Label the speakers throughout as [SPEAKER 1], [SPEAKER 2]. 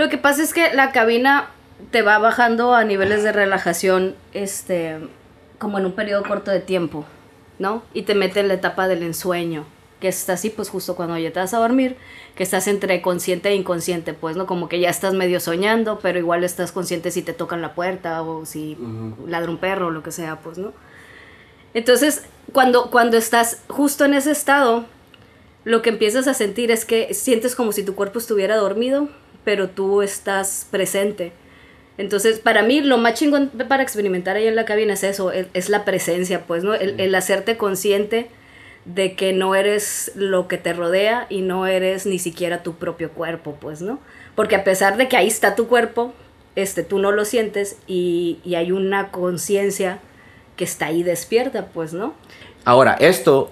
[SPEAKER 1] Lo que pasa es que la cabina te va bajando a niveles de relajación, este, como en un periodo corto de tiempo, ¿no? Y te mete en la etapa del ensueño, que está así, pues justo cuando ya te vas a dormir, que estás entre consciente e inconsciente, pues, ¿no? Como que ya estás medio soñando, pero igual estás consciente si te tocan la puerta o si ladra un perro o lo que sea, pues, ¿no? Entonces, cuando, cuando estás justo en ese estado, lo que empiezas a sentir es que sientes como si tu cuerpo estuviera dormido, pero tú estás presente. Entonces, para mí, lo más chingón para experimentar ahí en la cabina es eso, es, la presencia, pues, ¿no? El, el, hacerte consciente de que no eres lo que te rodea y no eres ni siquiera tu propio cuerpo, pues, ¿no? Porque a pesar de que ahí está tu cuerpo, este, tú no lo sientes y, y hay una conciencia que está ahí despierta, pues, ¿no?
[SPEAKER 2] Ahora, esto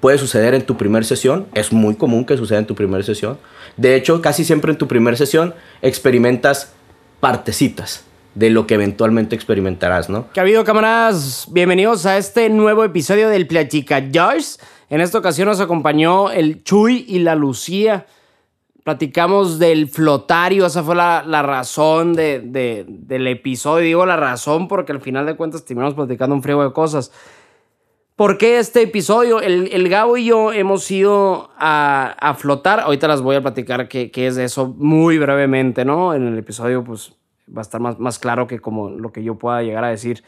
[SPEAKER 2] puede suceder en tu primera sesión, es muy común que suceda en tu primera sesión. De hecho, casi siempre en tu primera sesión experimentas partecitas de lo que eventualmente experimentarás, ¿no?
[SPEAKER 3] ¿Qué ha habido, camaradas? Bienvenidos a este nuevo episodio del Platica Joyce. En esta ocasión nos acompañó el Chuy y la Lucía. Platicamos del flotario, esa fue la, razón del episodio. Digo la razón porque al final de cuentas terminamos platicando un frío de cosas. ¿Por qué este episodio? El, el Gabo y yo hemos ido a, a, flotar. Ahorita las voy a platicar qué, qué es eso muy brevemente, ¿no? En el episodio, pues va a estar más, más claro que como lo que yo pueda llegar a decir.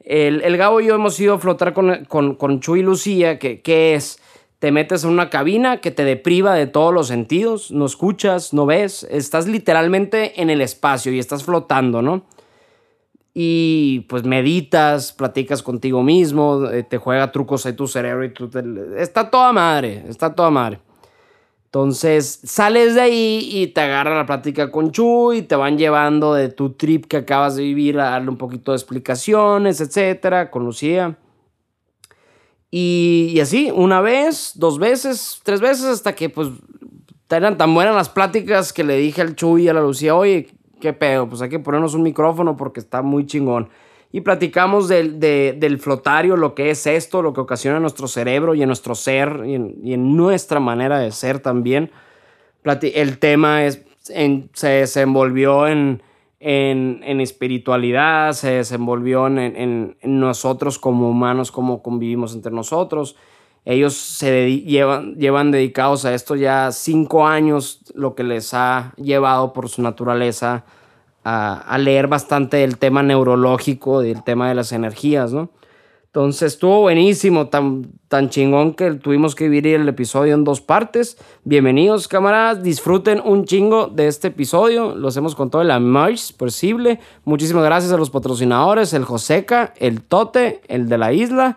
[SPEAKER 3] El, el Gabo y yo hemos ido a flotar con, con, con Chuy y Lucía, que, que es, te metes en una cabina que te depriva de todos los sentidos, no escuchas, no ves, estás literalmente en el espacio y estás flotando, ¿no? Y pues meditas, platicas contigo mismo, eh, te juega trucos ahí tu cerebro y tú está toda madre, está toda madre. Entonces sales de ahí y te agarra la plática con Chu y te van llevando de tu trip que acabas de vivir a darle un poquito de explicaciones, etcétera, con Lucía. Y, y así, una vez, dos veces, tres veces, hasta que pues eran tan buenas las pláticas que le dije al Chu y a la Lucía, oye, ¿qué pedo? Pues hay que ponernos un micrófono porque está muy chingón. Y platicamos del, del flotario, lo que es esto, lo que ocasiona en nuestro cerebro y en nuestro ser y en, nuestra manera de ser también. El tema es, se desenvolvió en, en, espiritualidad, se desenvolvió en, nosotros como humanos, cómo convivimos entre nosotros. Ellos se llevan, dedicados a esto ya cinco años, lo que les ha llevado por su naturaleza a, leer bastante del tema neurológico, del tema de las energías, ¿no? Entonces estuvo buenísimo, tan, tan chingón que tuvimos que dividir el episodio en dos partes. Bienvenidos, camaradas, disfruten un chingo de este episodio. Lo hacemos con todo el amor posible. Muchísimas gracias a los patrocinadores, el Joseca, el Tote, el de la isla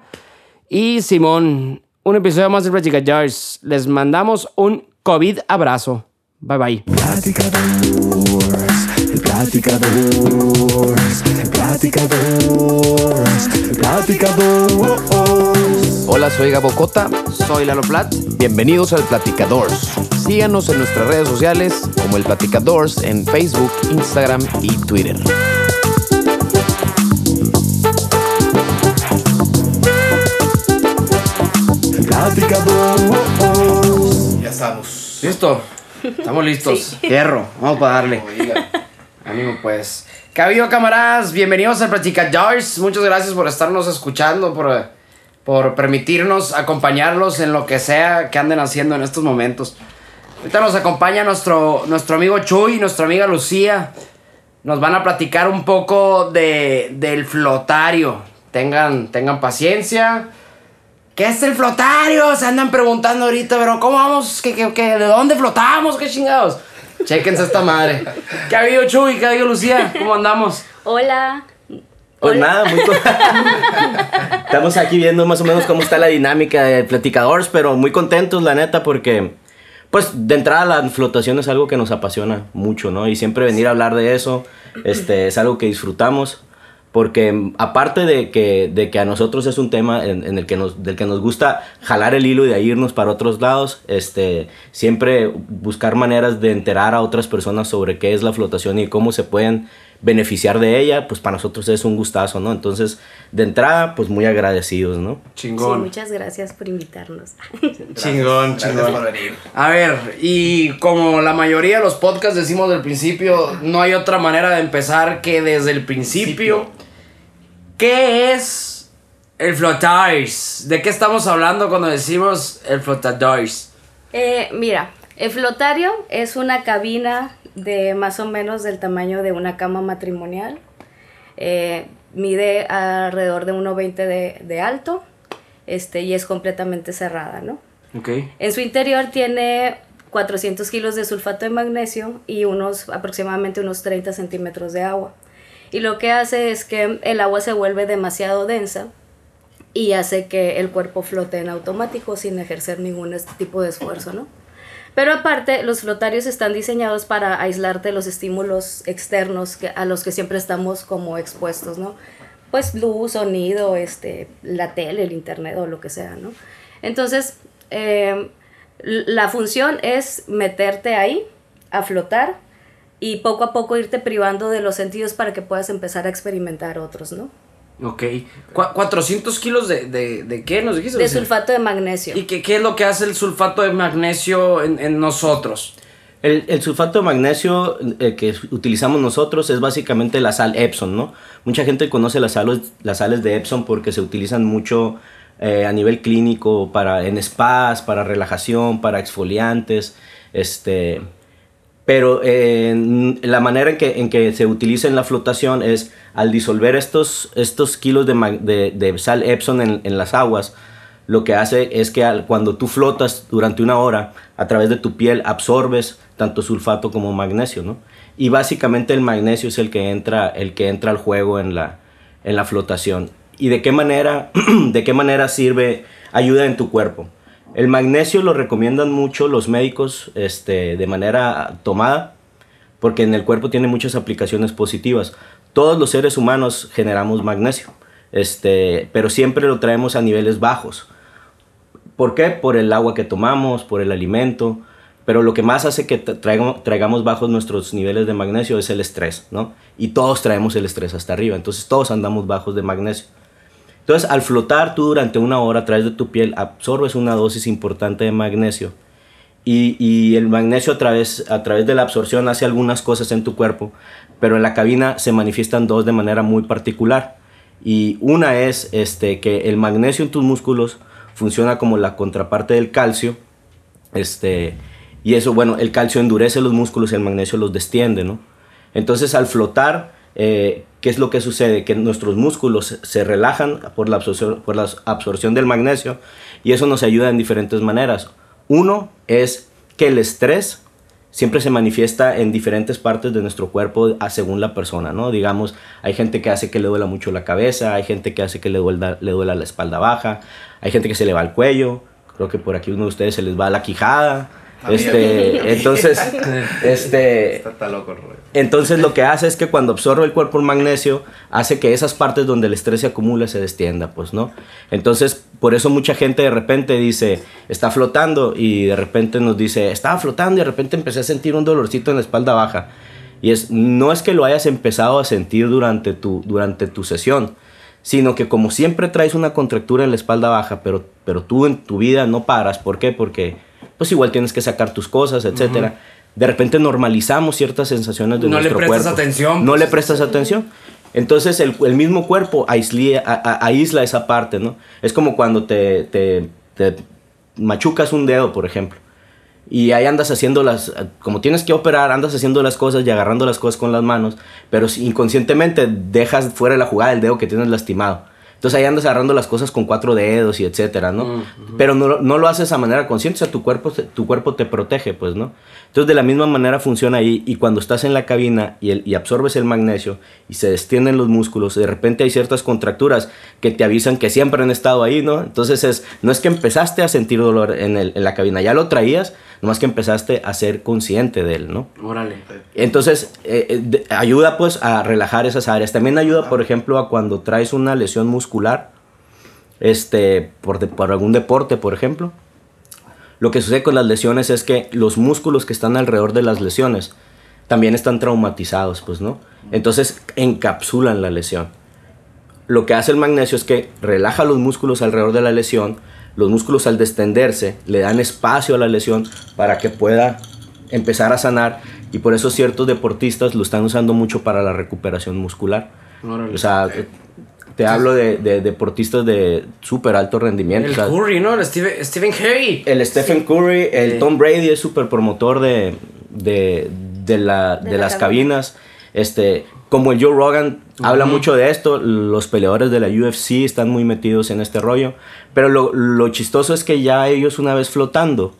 [SPEAKER 3] y Simón un episodio más de Plática Jars. Les mandamos un COVID abrazo. Bye bye.
[SPEAKER 2] Hola, soy Gabo Cota.
[SPEAKER 3] Soy Lalo Plat.
[SPEAKER 2] Bienvenidos al Platicadores. Síganos en nuestras redes sociales como el Platicadores en Facebook, Instagram y Twitter.
[SPEAKER 3] Ya estamos. ¿Listo? Estamos listos. Hierro. Vamos para darle. Ánimo, pues. ¿Qué ha habido, camaradas? Bienvenidos a Platica Jars. Muchas gracias por estarnos escuchando, por, por permitirnos acompañarlos en lo que sea que anden haciendo en estos momentos. Ahorita nos acompaña nuestro, nuestro amigo Chuy y nuestra amiga Lucía. Nos van a platicar un poco de, del flotario. Tengan, tengan paciencia. ¿Qué es el flotario? Se andan preguntando ahorita, pero ¿cómo vamos? ¿Qué, qué, qué? de dónde flotamos? ¿Qué chingados? Chequense esta madre. ¿Qué ha habido, Chuy? ¿Qué ha habido, Lucía? ¿Cómo andamos?
[SPEAKER 1] Hola.
[SPEAKER 2] Pues nada, muy Estamos aquí viendo más o menos cómo está la dinámica de platicadores, pero muy contentos, la neta, porque, pues, de entrada la flotación es algo que nos apasiona mucho, ¿no? Y siempre venir a hablar de eso, este, es algo que disfrutamos porque aparte de que, de que a nosotros es un tema en, el que nos, del que nos gusta jalar el hilo y de irnos para otros lados, este, siempre buscar maneras de enterar a otras personas sobre qué es la flotación y cómo se pueden beneficiar de ella, pues para nosotros es un gustazo, ¿no? Entonces, de entrada, pues muy agradecidos, ¿no?
[SPEAKER 3] Chingón.
[SPEAKER 1] Sí, muchas gracias por invitarnos.
[SPEAKER 3] Chingón,
[SPEAKER 4] Gracias
[SPEAKER 3] chingón.
[SPEAKER 4] por venir.
[SPEAKER 3] A ver, y como la mayoría de los podcasts decimos del principio, no hay otra manera de empezar que desde el principio. ¿Qué es el flotars? ¿De qué estamos hablando cuando decimos el flotadores?
[SPEAKER 1] Eh, mira, el flotario es una cabina de más o menos del tamaño de una cama matrimonial. Eh, mide alrededor de 1,20 de, de alto este, y es completamente cerrada, ¿no?
[SPEAKER 3] Ok.
[SPEAKER 1] En su interior tiene 400 kilos de sulfato de magnesio y unos aproximadamente unos 30 centímetros de agua. Y lo que hace es que el agua se vuelve demasiado densa y hace que el cuerpo flote en automático sin ejercer ningún tipo de esfuerzo, ¿no? Pero aparte, los flotarios están diseñados para aislarte los estímulos externos que- a los que siempre estamos como expuestos, ¿no? Pues luz, sonido, este, la tele, el internet o lo que sea, ¿no? Entonces, eh, la función es meterte ahí, a flotar, y poco a poco irte privando de los sentidos para que puedas empezar a experimentar otros, ¿no?
[SPEAKER 3] Ok. Cu- 400 kilos de, de, de qué nos dijiste?
[SPEAKER 1] De sulfato de magnesio.
[SPEAKER 3] ¿Y qué, qué es lo que hace el sulfato de magnesio en, en nosotros?
[SPEAKER 2] El, el sulfato de magnesio eh, que utilizamos nosotros es básicamente la sal Epsom, ¿no? Mucha gente conoce las sales, las sales de Epsom porque se utilizan mucho eh, a nivel clínico para, en spas, para relajación, para exfoliantes, este... Pero eh, la manera en que, en que se utiliza en la flotación es al disolver estos, estos kilos de, de- de sal Epsom en, en las aguas, lo que hace es que al- cuando tú flotas durante una hora, a través de tu piel absorbes tanto sulfato como magnesio, ¿no? Y básicamente el magnesio es el que entra, el que entra al juego en la, en la flotación. ¿Y de qué manera, de qué manera sirve, ayuda en tu cuerpo? El magnesio lo recomiendan mucho los médicos este, de manera tomada, porque en el cuerpo tiene muchas aplicaciones positivas. Todos los seres humanos generamos magnesio, este, pero siempre lo traemos a niveles bajos. ¿Por qué? Por el agua que tomamos, por el alimento, pero lo que más hace que tra- traigamos, traigamos bajos nuestros niveles de magnesio es el estrés, ¿no? Y todos traemos el estrés hasta arriba, entonces todos andamos bajos de magnesio. Entonces, al flotar tú durante una hora a través de tu piel, absorbes una dosis importante de magnesio. Y, y el magnesio a través, a través de la absorción hace algunas cosas en tu cuerpo, pero en la cabina se manifiestan dos de manera muy particular. Y una es este, que el magnesio en tus músculos funciona como la contraparte del calcio. Este, y eso, bueno, el calcio endurece los músculos y el magnesio los destiende, ¿no? Entonces, al flotar, eh, ¿qué es lo que sucede? Que nuestros músculos se relajan por la, absorción, por la absorción del magnesio y eso nos ayuda en diferentes maneras. Uno es que el estrés siempre se manifiesta en diferentes partes de nuestro cuerpo a según la persona, ¿no? Digamos, hay gente que hace que le duela mucho la cabeza, hay gente que hace que le duela, le duela la espalda baja, hay gente que se le va el cuello, creo que por aquí uno de ustedes se les va la quijada. Este, entonces, este,
[SPEAKER 4] Está, loco.
[SPEAKER 2] Entonces lo que hace es que cuando absorbe el cuerpo el magnesio, hace que esas partes donde el estrés se acumula se destienda, pues, ¿no? Entonces, por eso mucha gente de repente dice, está flotando y de repente nos dice, estaba flotando y de repente empecé a sentir un dolorcito en la espalda baja. Y es, no es que lo hayas empezado a sentir durante tu, durante tu sesión, sino que como siempre traes una contractura en la espalda baja, pero, pero tú en tu vida no paras. ¿Por qué? Porque pues igual tienes que sacar tus cosas, etcétera. De repente normalizamos ciertas sensaciones de
[SPEAKER 3] No le
[SPEAKER 2] nuestro
[SPEAKER 3] prestas
[SPEAKER 2] cuerpo.
[SPEAKER 3] atención,
[SPEAKER 2] No
[SPEAKER 3] pues.
[SPEAKER 2] le prestas atención. Entonces el, el mismo cuerpo aísla, a- a- aísla esa parte, ¿no? Es como cuando te, te, te machucas un dedo, por ejemplo. Y ahí andas haciendo las, como tienes que operar, andas haciendo las cosas y agarrando las cosas con las manos, pero inconscientemente dejas fuera de la jugada el dedo que tienes lastimado. Entonces ahí andas agarrando las cosas con cuatro dedos y etcétera, ¿no? Pero no, no lo haces a manera consciente, o sea, tu cuerpo, tu cuerpo te protege, pues, ¿no? Entonces de la misma manera funciona ahí y cuando estás en la cabina y, el- y absorbes el magnesio y se destienden los músculos, de repente hay ciertas contracturas que te avisan que siempre han estado ahí, ¿no? Entonces es, no es que empezaste a sentir dolor en, el- en la cabina, ya lo traías, nomás que empezaste a ser consciente de él, ¿no?
[SPEAKER 3] Órale.
[SPEAKER 2] Entonces, eh, eh, de- ayuda pues a relajar esas áreas. También ayuda, por ejemplo, a cuando traes una lesión muscular, este, por, de- por algún deporte, por ejemplo. Lo que sucede con las lesiones es que los músculos que están alrededor de las lesiones también están traumatizados, pues, ¿no? Entonces encapsulan la lesión. Lo que hace el magnesio es que relaja los músculos alrededor de la lesión, los músculos al destenderse le dan espacio a la lesión para que pueda empezar a sanar y por eso ciertos deportistas lo están usando mucho para la recuperación muscular. O sea, te hablo de, de deportistas de súper alto rendimiento.
[SPEAKER 3] El
[SPEAKER 2] o sea,
[SPEAKER 3] Curry, ¿no? El Steve- Stephen Curry.
[SPEAKER 2] el Stephen Curry, el
[SPEAKER 3] Sí.
[SPEAKER 2] Tom Brady es súper promotor de, de, de la- de
[SPEAKER 1] De la
[SPEAKER 2] las
[SPEAKER 1] cabina.
[SPEAKER 2] cabinas. Este, como el Joe Rogan habla mucho de esto, los peleadores de la UFC están muy metidos en este rollo. Pero lo, lo chistoso es que ya ellos una vez flotando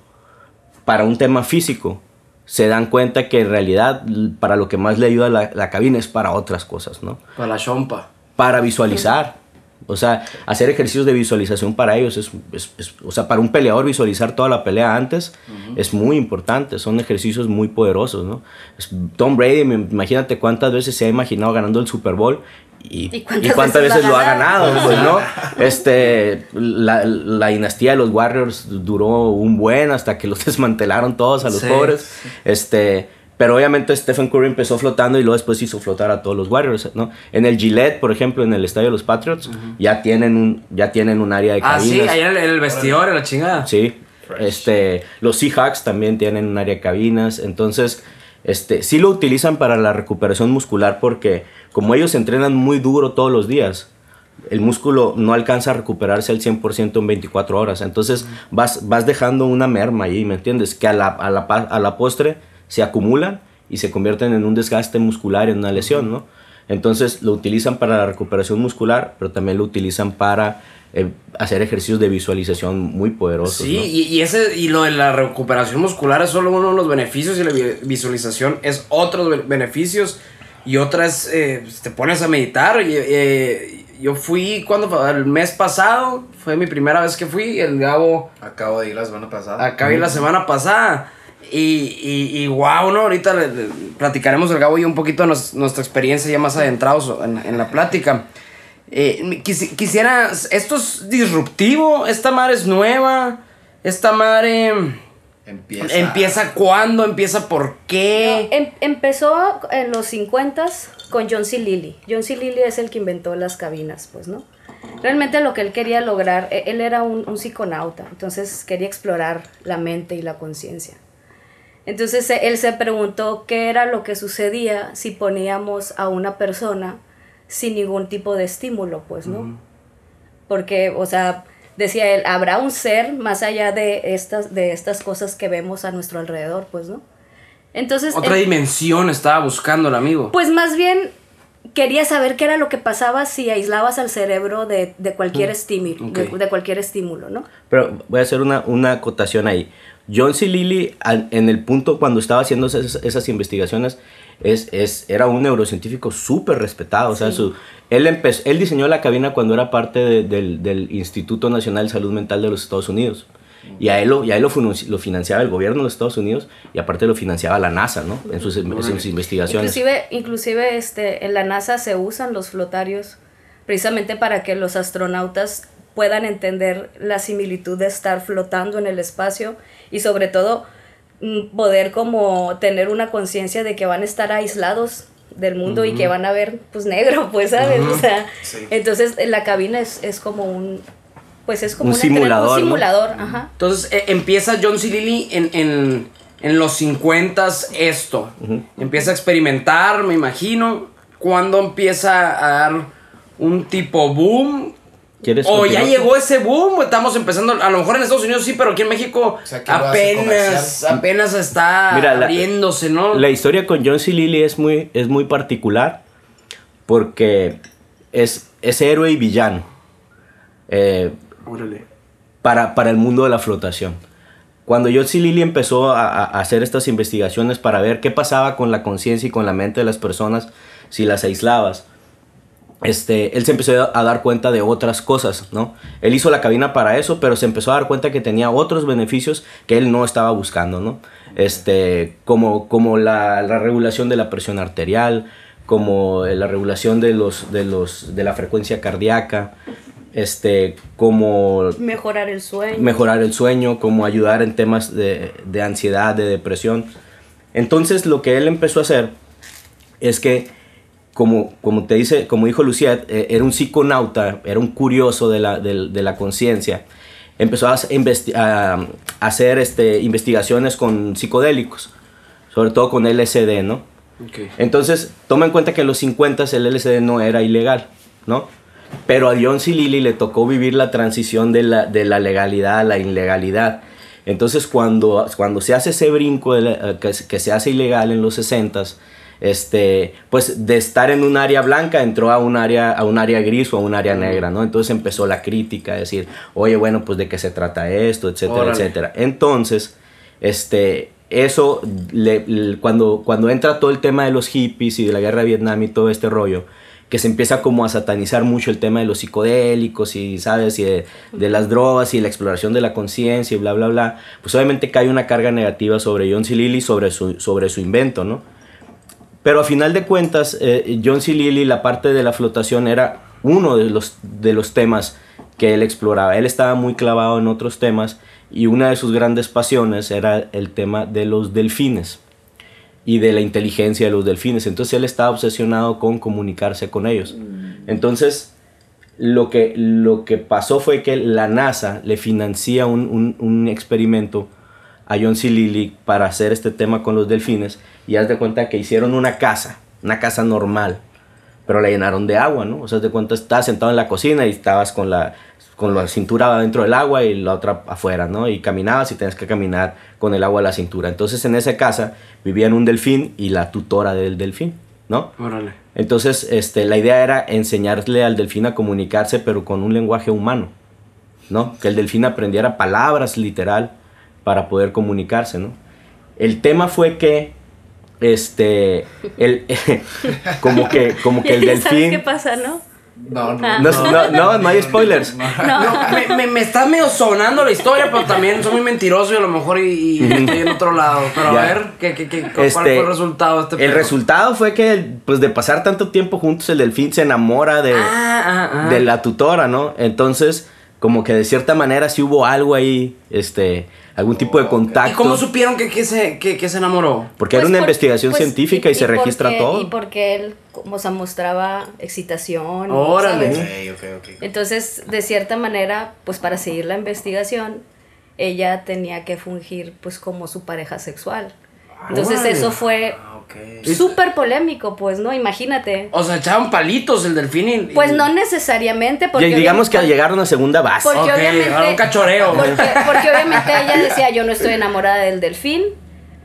[SPEAKER 2] para un tema físico, se dan cuenta que en realidad para lo que más le ayuda la, la cabina es para otras cosas, ¿no?
[SPEAKER 3] Para la chompa.
[SPEAKER 2] Para visualizar. O sea, hacer ejercicios de visualización para ellos es, es- es- o sea, para un peleador visualizar toda la pelea antes es muy importante, son ejercicios muy poderosos, ¿no? Tom Brady, me- imagínate cuántas veces se ha imaginado ganando el Super Bowl y,
[SPEAKER 1] ¿Y
[SPEAKER 2] y
[SPEAKER 1] cuántas veces
[SPEAKER 2] veces,
[SPEAKER 1] lo ha
[SPEAKER 2] ganado,
[SPEAKER 1] ganado?
[SPEAKER 2] pues, ¿no? Este, la, la dinastía de los Warriors duró un buen hasta que los desmantelaron todos a los
[SPEAKER 3] Sí.
[SPEAKER 2] pobres. Este, pero obviamente Stephen Curry empezó flotando y luego después hizo flotar a todos los Warriors, ¿no? En el Gillette, por ejemplo, en el estadio de los Patriots, ya tienen un ya tienen un área de
[SPEAKER 3] Ah, sí,
[SPEAKER 2] cabinas.
[SPEAKER 3] ahí en el, en el vestidor, en la chingada.
[SPEAKER 2] Sí. Este, los Seahawks también tienen un área de cabinas, entonces este sí lo utilizan para la recuperación muscular porque como ellos entrenan muy duro todos los días, el músculo no alcanza a recuperarse al 100% en 24 horas. Entonces vas, vas dejando una merma ahí, ¿me entiendes? Que a la, a la, a la postre se acumulan y se convierten en un desgaste muscular, en una lesión, ¿no? Entonces lo utilizan para la recuperación muscular, pero también lo utilizan para eh, hacer ejercicios de visualización muy poderosos.
[SPEAKER 3] Sí,
[SPEAKER 2] ¿no?
[SPEAKER 3] y, y ese, y lo de la recuperación muscular es solo uno de los beneficios y la vi- visualización es otros be- beneficios. Y otra es, eh, pues, te pones a meditar. Y, eh, yo fui, cuando? El mes pasado, fue mi primera vez que fui. El Gabo
[SPEAKER 4] Acabo de ir la semana pasada.
[SPEAKER 3] acabé la semana pasada. Y, y, y wow, ¿no? Ahorita le- le- platicaremos el Gabo y un poquito de nos- nuestra experiencia ya más adentrados en, en la plática. Eh, quisi- quisiera, ¿esto es disruptivo? ¿Esta madre es nueva? ¿Esta madre
[SPEAKER 4] Empieza.
[SPEAKER 3] empieza cuándo? ¿Empieza por qué?
[SPEAKER 1] Em- empezó en los 50 con John C. Lilly. John C. Lilly es el que inventó las cabinas, pues, ¿no? Realmente lo que él quería lograr, e- él era un, un psiconauta, entonces quería explorar la mente y la conciencia. Entonces él se preguntó qué era lo que sucedía si poníamos a una persona sin ningún tipo de estímulo, pues, ¿no? Porque, o sea, decía él, habrá un ser más allá de estas, de estas cosas que vemos a nuestro alrededor, pues, ¿no? Entonces,
[SPEAKER 3] Otra
[SPEAKER 1] él-
[SPEAKER 3] dimensión estaba buscando el amigo.
[SPEAKER 1] pues más bien quería saber qué era lo que pasaba si aislabas al cerebro de, de cualquier estímulo, de cualquier estímulo, ¿no?
[SPEAKER 2] Pero voy a hacer una, una acotación ahí. John C. Lilly, en el punto cuando estaba haciendo esas, esas investigaciones, es, es, era un neurocientífico súper respetado. O sea,
[SPEAKER 1] Sí.
[SPEAKER 2] su, él, empezó, él diseñó la cabina cuando era parte de- del, del Instituto Nacional de Salud Mental de los Estados Unidos. Y a él, lo, y a él lo financiaba el gobierno de los Estados Unidos y aparte lo financiaba la NASA, ¿no? En sus, en sus investigaciones.
[SPEAKER 1] Inclusive, inclusive este, en la NASA se usan los flotarios precisamente para que los astronautas puedan entender la similitud de estar flotando en el espacio y sobre todo mm, poder como tener una conciencia de que van a estar aislados del mundo y que van a ver pues negro, pues, ¿sabes? O sea,
[SPEAKER 4] Sí.
[SPEAKER 1] entonces la cabina es, es como un, pues es como
[SPEAKER 2] Un simulador,
[SPEAKER 1] un
[SPEAKER 2] ¿no?
[SPEAKER 1] simulador, ajá.
[SPEAKER 3] Entonces eh, empieza John C. Lilly en, en, en los 50 esto. Empieza a experimentar, me imagino. ¿Cuándo empieza a dar un tipo boom?
[SPEAKER 2] ¿Quieres
[SPEAKER 3] O ya llegó ese boom, estamos empezando, a lo mejor en Estados Unidos sí, pero aquí en México
[SPEAKER 4] sea,
[SPEAKER 3] apenas, apenas está
[SPEAKER 2] Mira, la-
[SPEAKER 3] abriéndose, ¿no?
[SPEAKER 2] La historia con John C. Lilly es muy, es muy particular porque es, es héroe y villano eh,
[SPEAKER 3] Órale.
[SPEAKER 2] para, para el mundo de la flotación. Cuando John C. Lilly empezó a, a- a hacer estas investigaciones para ver qué pasaba con la conciencia y con la mente de las personas si las aislabas, este, él se empezó a dar cuenta de otras cosas, ¿no? Él hizo la cabina para eso, pero se empezó a dar cuenta que tenía otros beneficios que él no estaba buscando, ¿no? Este, como, como la, la regulación de la presión arterial, como la regulación de, los, de, los, de la frecuencia cardíaca, este, como
[SPEAKER 1] Mejorar el sueño.
[SPEAKER 2] mejorar el sueño, como ayudar en temas de, de ansiedad, de depresión. Entonces lo que él empezó a hacer es que, como, como te dice, como dijo Lucía, eh, era un psiconauta, era un curioso de la, del- de la conciencia. Empezó a, a hacer este, investigaciones con psicodélicos, sobre todo con LSD, ¿no? Entonces, toma en cuenta que en los 50 el LSD no era ilegal, ¿no? Pero a John C. Lilly le tocó vivir la transición de la, de la legalidad a la ilegalidad. Entonces, cuando, cuando se hace ese brinco de la- eh, que, que se hace ilegal en los 60s, este, pues de estar en un área blanca entró a un área, a un área gris o a un área negra, ¿no? Entonces empezó la crítica, a decir, oye, bueno, pues de qué se trata esto, etcétera,
[SPEAKER 3] Órale.
[SPEAKER 2] etcétera. Entonces, este, eso, le- le- cuando, cuando entra todo el tema de los hippies y de la guerra de Vietnam y todo este rollo, que se empieza como a satanizar mucho el tema de los psicodélicos y, ¿sabes? Y de, de las drogas y la exploración de la conciencia y bla, bla, bla, pues obviamente cae una carga negativa sobre John C. Lilly, sobre su, sobre su invento, ¿no? Pero a final de cuentas, eh, John C. Lilly, la parte de la flotación era uno de los, de los temas que él exploraba. Él estaba muy clavado en otros temas y una de sus grandes pasiones era el tema de los delfines y de la inteligencia de los delfines. Entonces él estaba obsesionado con comunicarse con ellos. Entonces lo que, lo que pasó fue que la NASA le financia un, un- un experimento a John C. Lilly para hacer este tema con los delfines y haz de cuenta que hicieron una casa, una casa normal, pero la llenaron de agua, ¿no? O sea, haz de cuenta estabas sentado en la cocina y estabas con la, con la cintura dentro del agua y la otra afuera, ¿no? Y caminabas y tenías que caminar con el agua a la cintura. Entonces en esa casa vivían un delfín y la tutora del delfín, ¿no?
[SPEAKER 3] Órale.
[SPEAKER 2] Entonces, este, la idea era enseñarle al delfín a comunicarse, pero con un lenguaje humano, ¿no? Que el delfín aprendiera palabras literal para poder comunicarse, ¿no? El tema fue que, este, el, como que, como que el
[SPEAKER 1] Ya ¿Sabes qué
[SPEAKER 2] delfín...
[SPEAKER 1] pasa, no?
[SPEAKER 4] No, no.
[SPEAKER 1] Ah.
[SPEAKER 2] No, no, no, no hay spoilers.
[SPEAKER 1] No.
[SPEAKER 3] No, me, me, me está medio sonando la historia, pero también soy muy mentiroso y a lo mejor y, y estoy en otro lado. Pero
[SPEAKER 2] Ya.
[SPEAKER 3] a ver, ¿qué, qué, qué, ¿cuál
[SPEAKER 2] Este,
[SPEAKER 3] fue el resultado este
[SPEAKER 2] El resultado fue que, pues, de pasar tanto tiempo juntos, el delfín se enamora de,
[SPEAKER 3] Ah, ah, ah.
[SPEAKER 2] de la tutora, ¿no? Entonces, como que de cierta manera sí hubo algo ahí, este, algún tipo de
[SPEAKER 3] ¿Y
[SPEAKER 2] contacto.
[SPEAKER 3] cómo supieron que, que, se, que, que se enamoró?
[SPEAKER 2] Porque era
[SPEAKER 1] Pues
[SPEAKER 2] una
[SPEAKER 1] por-
[SPEAKER 2] investigación
[SPEAKER 1] pues,
[SPEAKER 2] científica y, se registra todo.
[SPEAKER 1] Y porque él, como se mostraba excitación.
[SPEAKER 3] Órale.
[SPEAKER 1] ¿sabes?
[SPEAKER 4] Ok, ok, ok.
[SPEAKER 1] Entonces, de cierta manera, pues para seguir la investigación, ella tenía que fungir pues como su pareja sexual. Entonces
[SPEAKER 3] Órale.
[SPEAKER 1] eso fue
[SPEAKER 4] ok.
[SPEAKER 1] súper polémico, pues, ¿no? Imagínate.
[SPEAKER 3] O sea, echaban palitos el delfín y...
[SPEAKER 1] Pues no necesariamente,
[SPEAKER 2] Y
[SPEAKER 1] porque...
[SPEAKER 2] digamos que llegaron a segunda base.
[SPEAKER 1] Porque
[SPEAKER 3] Ok,
[SPEAKER 1] obviamente...
[SPEAKER 3] ahora un cachoreo.
[SPEAKER 1] Porque, porque obviamente ella decía, yo no estoy enamorada del delfín,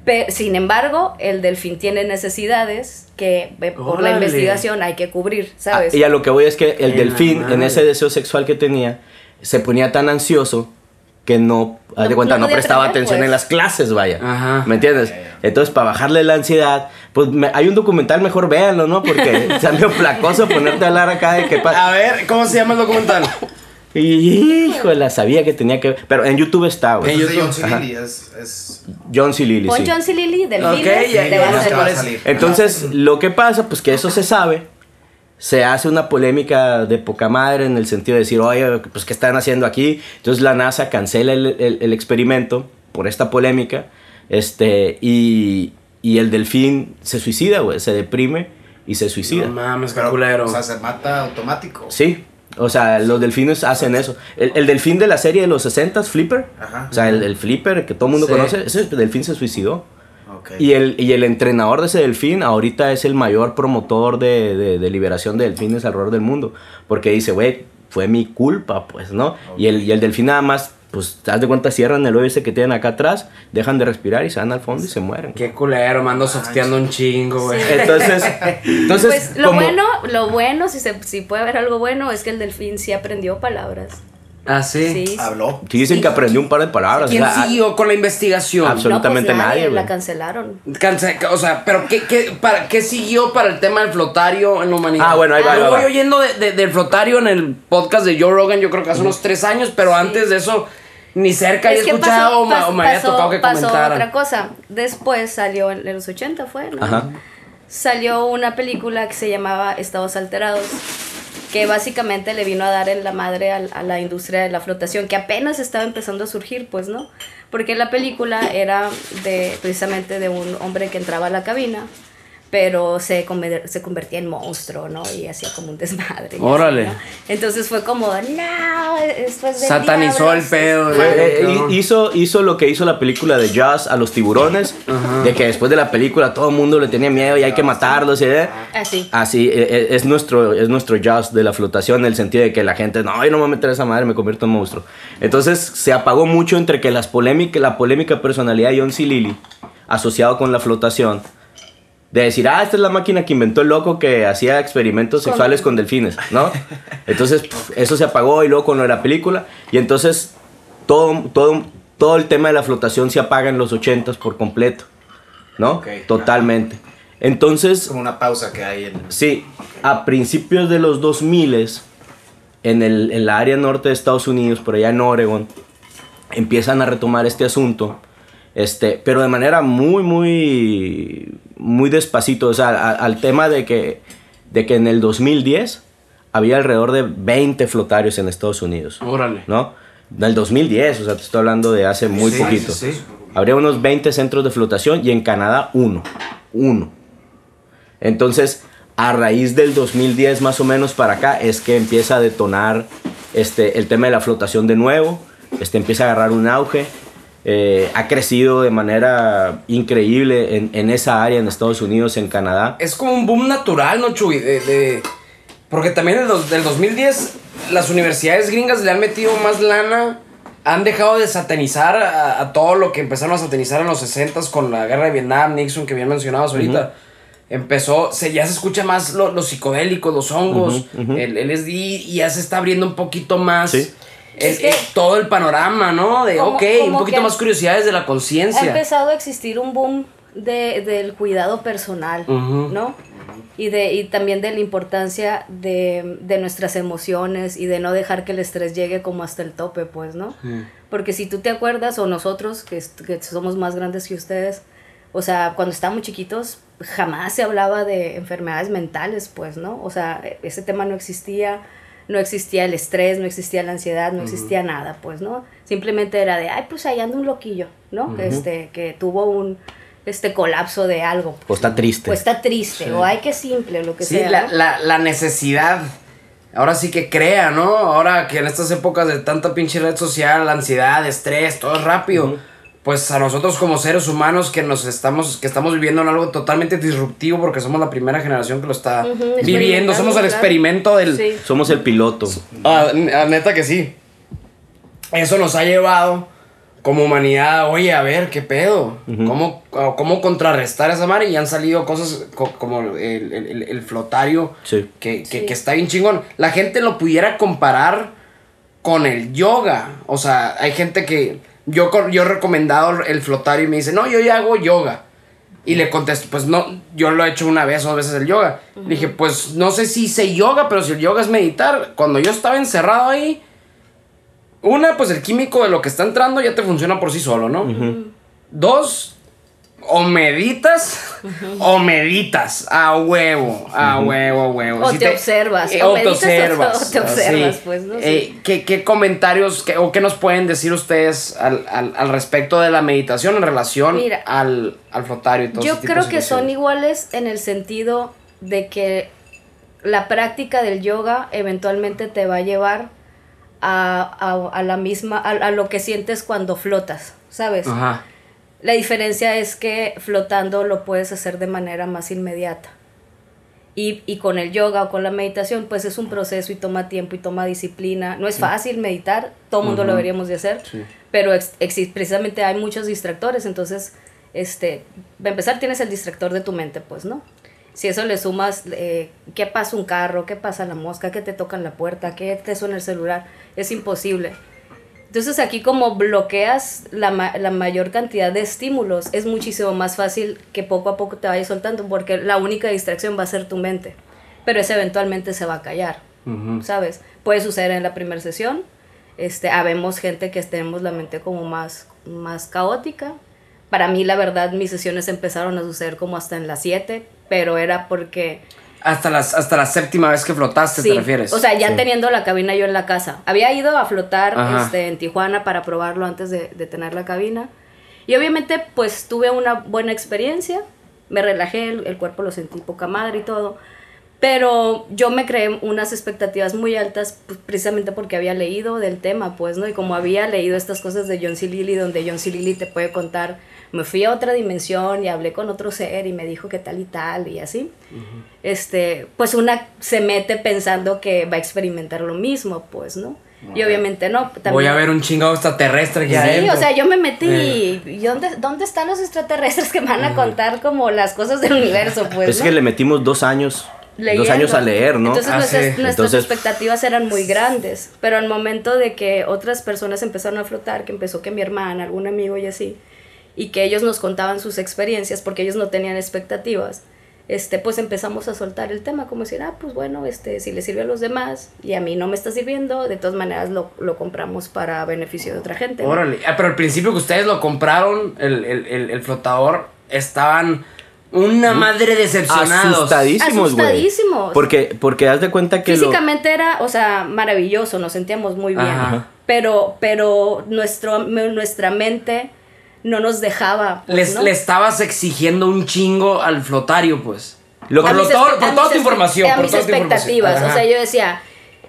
[SPEAKER 1] pero sin embargo, el delfín tiene necesidades que por la investigación hay que cubrir,
[SPEAKER 2] Ah,
[SPEAKER 1] ¿sabes?
[SPEAKER 2] y a lo que voy es que el delfín, en ese deseo sexual que tenía, se ponía tan ansioso que no, haz de cuenta,
[SPEAKER 1] no
[SPEAKER 2] prestaba
[SPEAKER 1] aprender,
[SPEAKER 2] atención
[SPEAKER 1] pues.
[SPEAKER 2] en las clases, vaya.
[SPEAKER 3] Ajá.
[SPEAKER 2] ¿Me entiendes? Entonces, para bajarle la ansiedad, pues me- hay un documental, mejor véanlo, ¿no? Porque está medio flacoso ponerte a hablar acá de qué pasa.
[SPEAKER 3] A ver, ¿cómo se llama el documental?
[SPEAKER 2] Híjole, sabía que tenía que ver. Pero en YouTube está, güey.
[SPEAKER 4] Entonces,
[SPEAKER 3] YouTube.
[SPEAKER 4] John C. Lilly es, es...
[SPEAKER 2] John C. Lilly,
[SPEAKER 1] Pon
[SPEAKER 2] sí.
[SPEAKER 1] John C. Lilly, delfines,
[SPEAKER 3] Ok, ya-
[SPEAKER 1] te
[SPEAKER 3] ya
[SPEAKER 1] va a salir.
[SPEAKER 2] Entonces, lo que pasa, pues que eso se sabe. Se hace una polémica de poca madre en el sentido de decir, oye, pues ¿qué están haciendo aquí? Entonces la NASA cancela el, el- el experimento por esta polémica. Este, y, y el delfín se suicida, güey. Se deprime y se suicida.
[SPEAKER 3] No mames,
[SPEAKER 4] Pero,
[SPEAKER 3] culero.
[SPEAKER 4] O sea, se mata automático.
[SPEAKER 2] Sí, o sea, los delfines hacen eso. El, el delfín de la serie de los 60 Flipper,
[SPEAKER 4] Ajá.
[SPEAKER 2] o sea, el, el Flipper que todo el mundo
[SPEAKER 3] Sí.
[SPEAKER 2] conoce, ese delfín se suicidó.
[SPEAKER 4] Ok.
[SPEAKER 2] Y el, y el entrenador de ese delfín ahorita es el mayor promotor de, de, de liberación de delfines alrededor del mundo. Porque dice, güey, fue mi culpa, pues, ¿no? Y, el, y el delfín nada más, pues, te das de cuenta, cierran el hoyo ese que tienen acá atrás, dejan de respirar y se van al fondo y se mueren.
[SPEAKER 3] Qué culero, me ando softeando un chingo, güey.
[SPEAKER 2] Entonces, entonces
[SPEAKER 1] Pues lo
[SPEAKER 2] como-
[SPEAKER 1] bueno, lo bueno, si, se, si puede haber algo bueno, es que el delfín sí aprendió palabras.
[SPEAKER 3] Ah, sí.
[SPEAKER 1] Sí.
[SPEAKER 4] Habló.
[SPEAKER 2] sí dicen que aprendió un par de palabras.
[SPEAKER 3] ¿Quién
[SPEAKER 2] o sea,
[SPEAKER 3] siguió con la investigación?
[SPEAKER 2] Absolutamente
[SPEAKER 1] no, pues
[SPEAKER 2] nadie, güey.
[SPEAKER 1] La cancelaron.
[SPEAKER 3] Cance- O sea, pero ¿qué, qué, para, ¿qué siguió para el tema del flotario en la humanidad?
[SPEAKER 2] Ah, bueno, ahí va,
[SPEAKER 3] Yo
[SPEAKER 2] va,
[SPEAKER 3] voy oyendo de- de- del flotario en el podcast de Joe Rogan, yo creo que hace unos tres años, pero antes de eso ni cerca había
[SPEAKER 1] Es que
[SPEAKER 3] escuchado
[SPEAKER 1] pasó-
[SPEAKER 3] o, o me había
[SPEAKER 1] pasó-
[SPEAKER 3] tocado que
[SPEAKER 1] pasó
[SPEAKER 3] comentaran.
[SPEAKER 1] otra cosa. Después salió en los 80 fue, ¿no?
[SPEAKER 2] Ajá.
[SPEAKER 1] Salió una película que se llamaba Estados Alterados. Que básicamente le vino a dar en la madre a, la industria de la flotación, que apenas estaba empezando a surgir, pues, ¿no? Porque la película era de precisamente de un hombre que entraba a la cabina, pero se, se convertía en monstruo, ¿no? Y hacía como un desmadre. y así,
[SPEAKER 3] Órale.
[SPEAKER 1] ¿no? Entonces fue como, no, esto es del
[SPEAKER 3] Satanizó el pedo.
[SPEAKER 2] Eh, hi- hizo, hizo lo que hizo la película de Jaws a los tiburones, de que después de la película todo el mundo le tenía miedo y hay que matarlos. ¿eh?
[SPEAKER 1] Así.
[SPEAKER 2] Así, eh, eh, es nuestro, es nuestro Jaws de la flotación en el sentido de que la gente, no, yo no me voy a meter a esa madre, me convierto en monstruo. Entonces se apagó mucho entre que las polémicas, la polémica personalidad de John C. Lilly, asociado con la flotación, de decir, ah, esta es la máquina que inventó el loco que hacía experimentos
[SPEAKER 1] Con-
[SPEAKER 2] sexuales con delfines, ¿no? Entonces eso se apagó y luego con lo de la película, y entonces todo, todo, todo el tema de la flotación se apaga en los 80s por completo, ¿no? Totalmente. Entonces,
[SPEAKER 4] Es como una pausa que hay en.
[SPEAKER 2] Sí, a principios de los 2000 en, el, en la área norte de Estados Unidos, por allá en Oregon, empiezan a retomar este asunto, este, pero de manera muy, muy, muy despacito, o sea, a- al tema de que, de que en el 2010 había alrededor de 20 flotarios en Estados Unidos,
[SPEAKER 3] Órale.
[SPEAKER 2] ¿no? Del 2010, o sea, te estoy hablando de hace muy
[SPEAKER 4] Sí,
[SPEAKER 2] poquito.
[SPEAKER 4] sí, sí.
[SPEAKER 2] Habría unos 20 centros de flotación y en Canadá uno. Uno. Entonces, a raíz del 2010 más o menos para acá es que empieza a detonar este, el tema de la flotación de nuevo. Este, empieza a agarrar un auge. Eh, ha crecido de manera increíble en, en esa área en Estados Unidos, en Canadá.
[SPEAKER 3] Es como un boom natural, ¿no, Chuy? De, de- Porque también en los, del 2010 las universidades gringas le han metido más lana, han dejado de satanizar a, a todo lo que empezaron a satanizar en los 60s con la guerra de Vietnam, Nixon, que bien mencionabas ahorita. Empezó, se, ya se escucha más lo, lo psicodélico, los hongos, el LSD, y ya se está abriendo un poquito más
[SPEAKER 2] Sí.
[SPEAKER 1] Es que-
[SPEAKER 3] todo el panorama, ¿no? De,
[SPEAKER 1] Como-
[SPEAKER 3] ok, un poquito más curiosidades de la
[SPEAKER 1] Ha
[SPEAKER 3] conciencia.
[SPEAKER 1] empezado a existir un boom de, del cuidado personal. ¿no? Y, de, y también de la importancia de, de nuestras emociones y de no dejar que el estrés llegue como hasta el tope, pues, ¿no? Porque si tú te acuerdas, o nosotros, que, que somos más grandes que ustedes, o sea, cuando estábamos chiquitos, jamás se hablaba de enfermedades mentales, pues, ¿no? O sea, e- ese tema no existía, no existía el estrés, no existía la ansiedad, no existía nada, pues, ¿no? Simplemente era de, ay, pues ahí anda un loquillo, ¿no? este, que tuvo un este colapso de algo.
[SPEAKER 2] O está triste.
[SPEAKER 1] O está triste, o ay, qué simple, lo que
[SPEAKER 3] Sí,
[SPEAKER 1] sea.
[SPEAKER 3] la,
[SPEAKER 1] ¿no?
[SPEAKER 3] la, la necesidad. Ahora sí que crea, ¿no? Ahora que en estas épocas de tanta pinche red social, ansiedad, estrés, todo es rápido. Pues a nosotros como seres humanos que nos estamos, que estamos viviendo en algo totalmente disruptivo porque somos la primera generación que lo está viviendo. Somos el experimento del,
[SPEAKER 1] Sí.
[SPEAKER 2] Somos el piloto.
[SPEAKER 3] Ah, neta que sí. Eso nos ha llevado como humanidad, oye, a ver, ¿qué pedo? ¿Cómo, ¿Cómo contrarrestar esa madre? Y han salido cosas co- como el, el- el- el flotario,
[SPEAKER 2] Sí.
[SPEAKER 3] que, que-
[SPEAKER 1] Sí.
[SPEAKER 3] que está bien chingón. La gente lo pudiera comparar con el yoga. O sea, hay gente que... Yo, yo he recomendado el flotario y me dice, no, yo ya hago yoga. Y le contesto, pues no, yo lo he hecho una vez o dos veces el yoga. Le dije, pues no sé si hice yoga, pero si el yoga es meditar. Cuando yo estaba encerrado ahí, una, pues el químico de lo que está entrando ya te funciona por sí solo, ¿no? Dos, o meditas o meditas a huevo, a huevo, a huevo.
[SPEAKER 1] O
[SPEAKER 3] Si
[SPEAKER 1] te observas,
[SPEAKER 3] eh,
[SPEAKER 1] o
[SPEAKER 3] o te
[SPEAKER 1] meditas o te-
[SPEAKER 3] observas.
[SPEAKER 1] o te observas,
[SPEAKER 3] sí.
[SPEAKER 1] pues, ¿no? Sí.
[SPEAKER 3] Eh, ¿qué, qué comentarios qué- o qué nos pueden decir ustedes al, al- al respecto de la meditación en relación
[SPEAKER 1] Mira,
[SPEAKER 3] al, al flotario y todo
[SPEAKER 1] Yo
[SPEAKER 3] ese tipo
[SPEAKER 1] creo que son iguales en el sentido de que la práctica del yoga eventualmente te va a llevar a, a- a la misma, a, a lo que sientes cuando flotas, ¿sabes?
[SPEAKER 3] Ajá.
[SPEAKER 1] La diferencia es que flotando lo puedes hacer de manera más inmediata. Y, y con el yoga o con la meditación, pues es un proceso y toma tiempo y toma disciplina. No es fácil meditar, todo mundo lo deberíamos de hacer,
[SPEAKER 3] Sí.
[SPEAKER 1] pero ex- exi- precisamente hay muchos distractores, entonces, este, para empezar tienes el distractor de tu mente, pues, ¿no? Si eso le sumas, eh, ¿qué pasa un carro? ¿Qué pasa la mosca? ¿Qué te tocan la puerta? ¿Qué te suena el celular? Es imposible. Entonces aquí como bloqueas la, ma- la mayor cantidad de estímulos, es muchísimo más fácil que poco a poco te vayas soltando, porque la única distracción va a ser tu mente, pero ese eventualmente se va a callar, ¿sabes? Puede suceder en la primera sesión, este, habemos gente que tenemos la mente como más, más caótica. Para mí, la verdad, mis sesiones empezaron a suceder como hasta en las 7, pero era porque
[SPEAKER 3] Hasta, las, hasta la séptima vez que flotaste,
[SPEAKER 1] Sí,
[SPEAKER 3] ¿te refieres?
[SPEAKER 1] O sea, ya
[SPEAKER 2] Sí.
[SPEAKER 1] teniendo la cabina yo en la casa. Había ido a flotar este, en Tijuana para probarlo antes de, de tener la cabina. Y obviamente, pues tuve una buena experiencia. Me relajé, el, el cuerpo lo sentí poca madre y todo. Pero yo me creé unas expectativas muy altas pues, precisamente porque había leído del tema, pues, ¿no? Y como había leído estas cosas de John C. Lilly, donde John C. Lilly te puede contar, me fui a otra dimensión y hablé con otro ser y me dijo que tal y tal y así. Este, pues una se mete pensando que va a experimentar lo mismo, pues, ¿no? Y obviamente no. También,
[SPEAKER 3] Voy a ver un chingado extraterrestre aquí
[SPEAKER 1] Sí,
[SPEAKER 3] adentro.
[SPEAKER 1] o sea, yo me metí
[SPEAKER 3] Eh.
[SPEAKER 1] y, ¿y dónde, dónde están los extraterrestres que me van a contar como las cosas del universo, pues,
[SPEAKER 2] es
[SPEAKER 1] ¿no?
[SPEAKER 2] que le metimos dos años, dos
[SPEAKER 1] leyendo.
[SPEAKER 2] años a leer, ¿no?
[SPEAKER 1] Entonces
[SPEAKER 3] Ah,
[SPEAKER 1] nuestras,
[SPEAKER 3] sí.
[SPEAKER 1] nuestras
[SPEAKER 2] Entonces-
[SPEAKER 1] expectativas eran muy grandes, pero al momento de que otras personas empezaron a flotar, que empezó que mi hermana, algún amigo y así, y que ellos nos contaban sus experiencias porque ellos no tenían expectativas, este, pues empezamos a soltar el tema, como decir, ah, pues bueno, este, si le sirve a los demás y a mí no me está sirviendo, de todas maneras lo, lo compramos para beneficio de otra gente. ¿no?
[SPEAKER 3] Órale. Ah, pero al principio que ustedes lo compraron, el, el, el, el flotador, estaban una madre decepcionados.
[SPEAKER 2] Asustadísimos, güey.
[SPEAKER 1] Asustadísimos.
[SPEAKER 2] Porque, porque haz de cuenta que lo-
[SPEAKER 1] Físicamente era, o sea, maravilloso, nos sentíamos muy bien.
[SPEAKER 3] Ajá.
[SPEAKER 1] Pero, pero nuestro, nuestra mente no nos dejaba. pues,
[SPEAKER 3] Les,
[SPEAKER 1] ¿no?
[SPEAKER 3] le estabas exigiendo un chingo al flotario, pues.
[SPEAKER 2] Lo que-
[SPEAKER 1] A
[SPEAKER 3] por,
[SPEAKER 1] mis
[SPEAKER 3] lo- todo-
[SPEAKER 1] espe-
[SPEAKER 3] por
[SPEAKER 1] a
[SPEAKER 3] toda tu información.
[SPEAKER 1] A
[SPEAKER 3] por
[SPEAKER 1] mis
[SPEAKER 3] toda tu información.
[SPEAKER 1] expectativas. O sea, yo decía,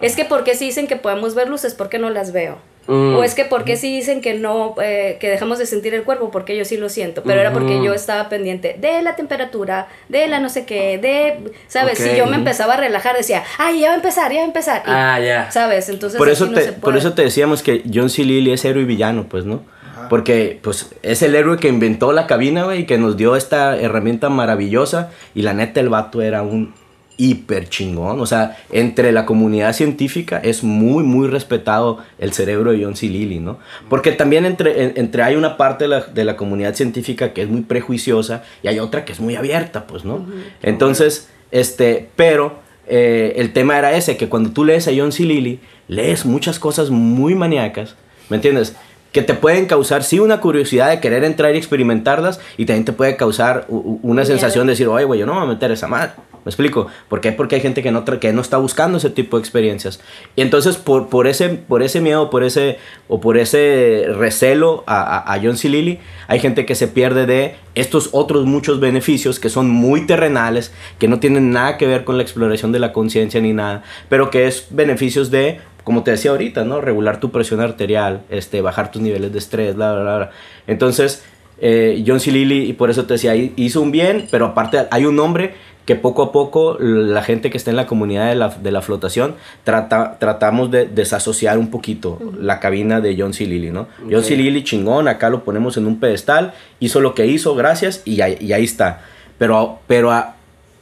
[SPEAKER 1] es que porque si dicen que podemos ver luces, ¿por qué no las veo?
[SPEAKER 3] Mm.
[SPEAKER 1] O es que porque si dicen que no, eh, que dejamos de sentir el cuerpo, porque yo sí lo siento. Pero era porque
[SPEAKER 3] Ujú.
[SPEAKER 1] yo estaba pendiente de la temperatura, de la no sé qué, de, ¿sabes? Si yo me empezaba a relajar, decía, ay, ya va a empezar, ya va a empezar. Y,
[SPEAKER 3] Ah, ya.
[SPEAKER 1] ¿Sabes? Entonces
[SPEAKER 2] por eso
[SPEAKER 1] no
[SPEAKER 2] te, por eso te decíamos que John C. Lilly es héroe y villano, pues, ¿no? Porque, pues, es el héroe que inventó la cabina, güey, y que nos dio esta herramienta maravillosa. Y la neta, el vato era un hiper chingón. O sea, entre la comunidad científica es muy, muy respetado el cerebro de John C. Lilly, ¿no? Porque también entre, en- entre hay una parte de la, de la comunidad científica que es muy prejuiciosa y hay otra que es muy abierta, pues, ¿no? Entonces, este, pero eh, el tema era ese, que cuando tú lees a John C. Lilly, lees muchas cosas muy maníacas, ¿me entiendes? Que te pueden causar, sí, una curiosidad de querer entrar y experimentarlas, y también te puede causar una sensación de decir, oye, güey, yo no me voy a meter esa madre. ¿Me explico? ¿Por qué? Porque hay gente que no, que no está buscando ese tipo de experiencias. Y entonces, por, por, ese, por ese miedo por ese, o por ese recelo a, a, a John C. Lilly, hay gente que se pierde de estos otros muchos beneficios que son muy terrenales, que no tienen nada que ver con la exploración de la conciencia ni nada, pero que es beneficios de, como te decía ahorita, ¿no? Regular tu presión arterial, este, bajar tus niveles de estrés, bla, bla, bla. Entonces, eh, John C. Lilly, y por eso te decía, hi- hizo un bien, pero aparte hay un hombre que poco a poco la gente que está en la comunidad de la, de la flotación trata, tratamos de desasociar un poquito la cabina de John C. Lilly, ¿no? John C. Lilly, chingón, acá lo ponemos en un pedestal, hizo lo que hizo, gracias, y ahí, y ahí está. Pero, pero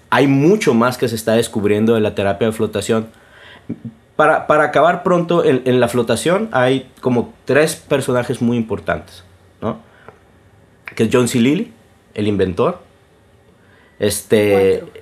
[SPEAKER 2] hay mucho más que se está descubriendo de la terapia de flotación. Para, para acabar pronto, en, en la flotación hay como tres personajes muy importantes, ¿no? Que es John C. Lilly, el inventor. Este...
[SPEAKER 1] Cuatro.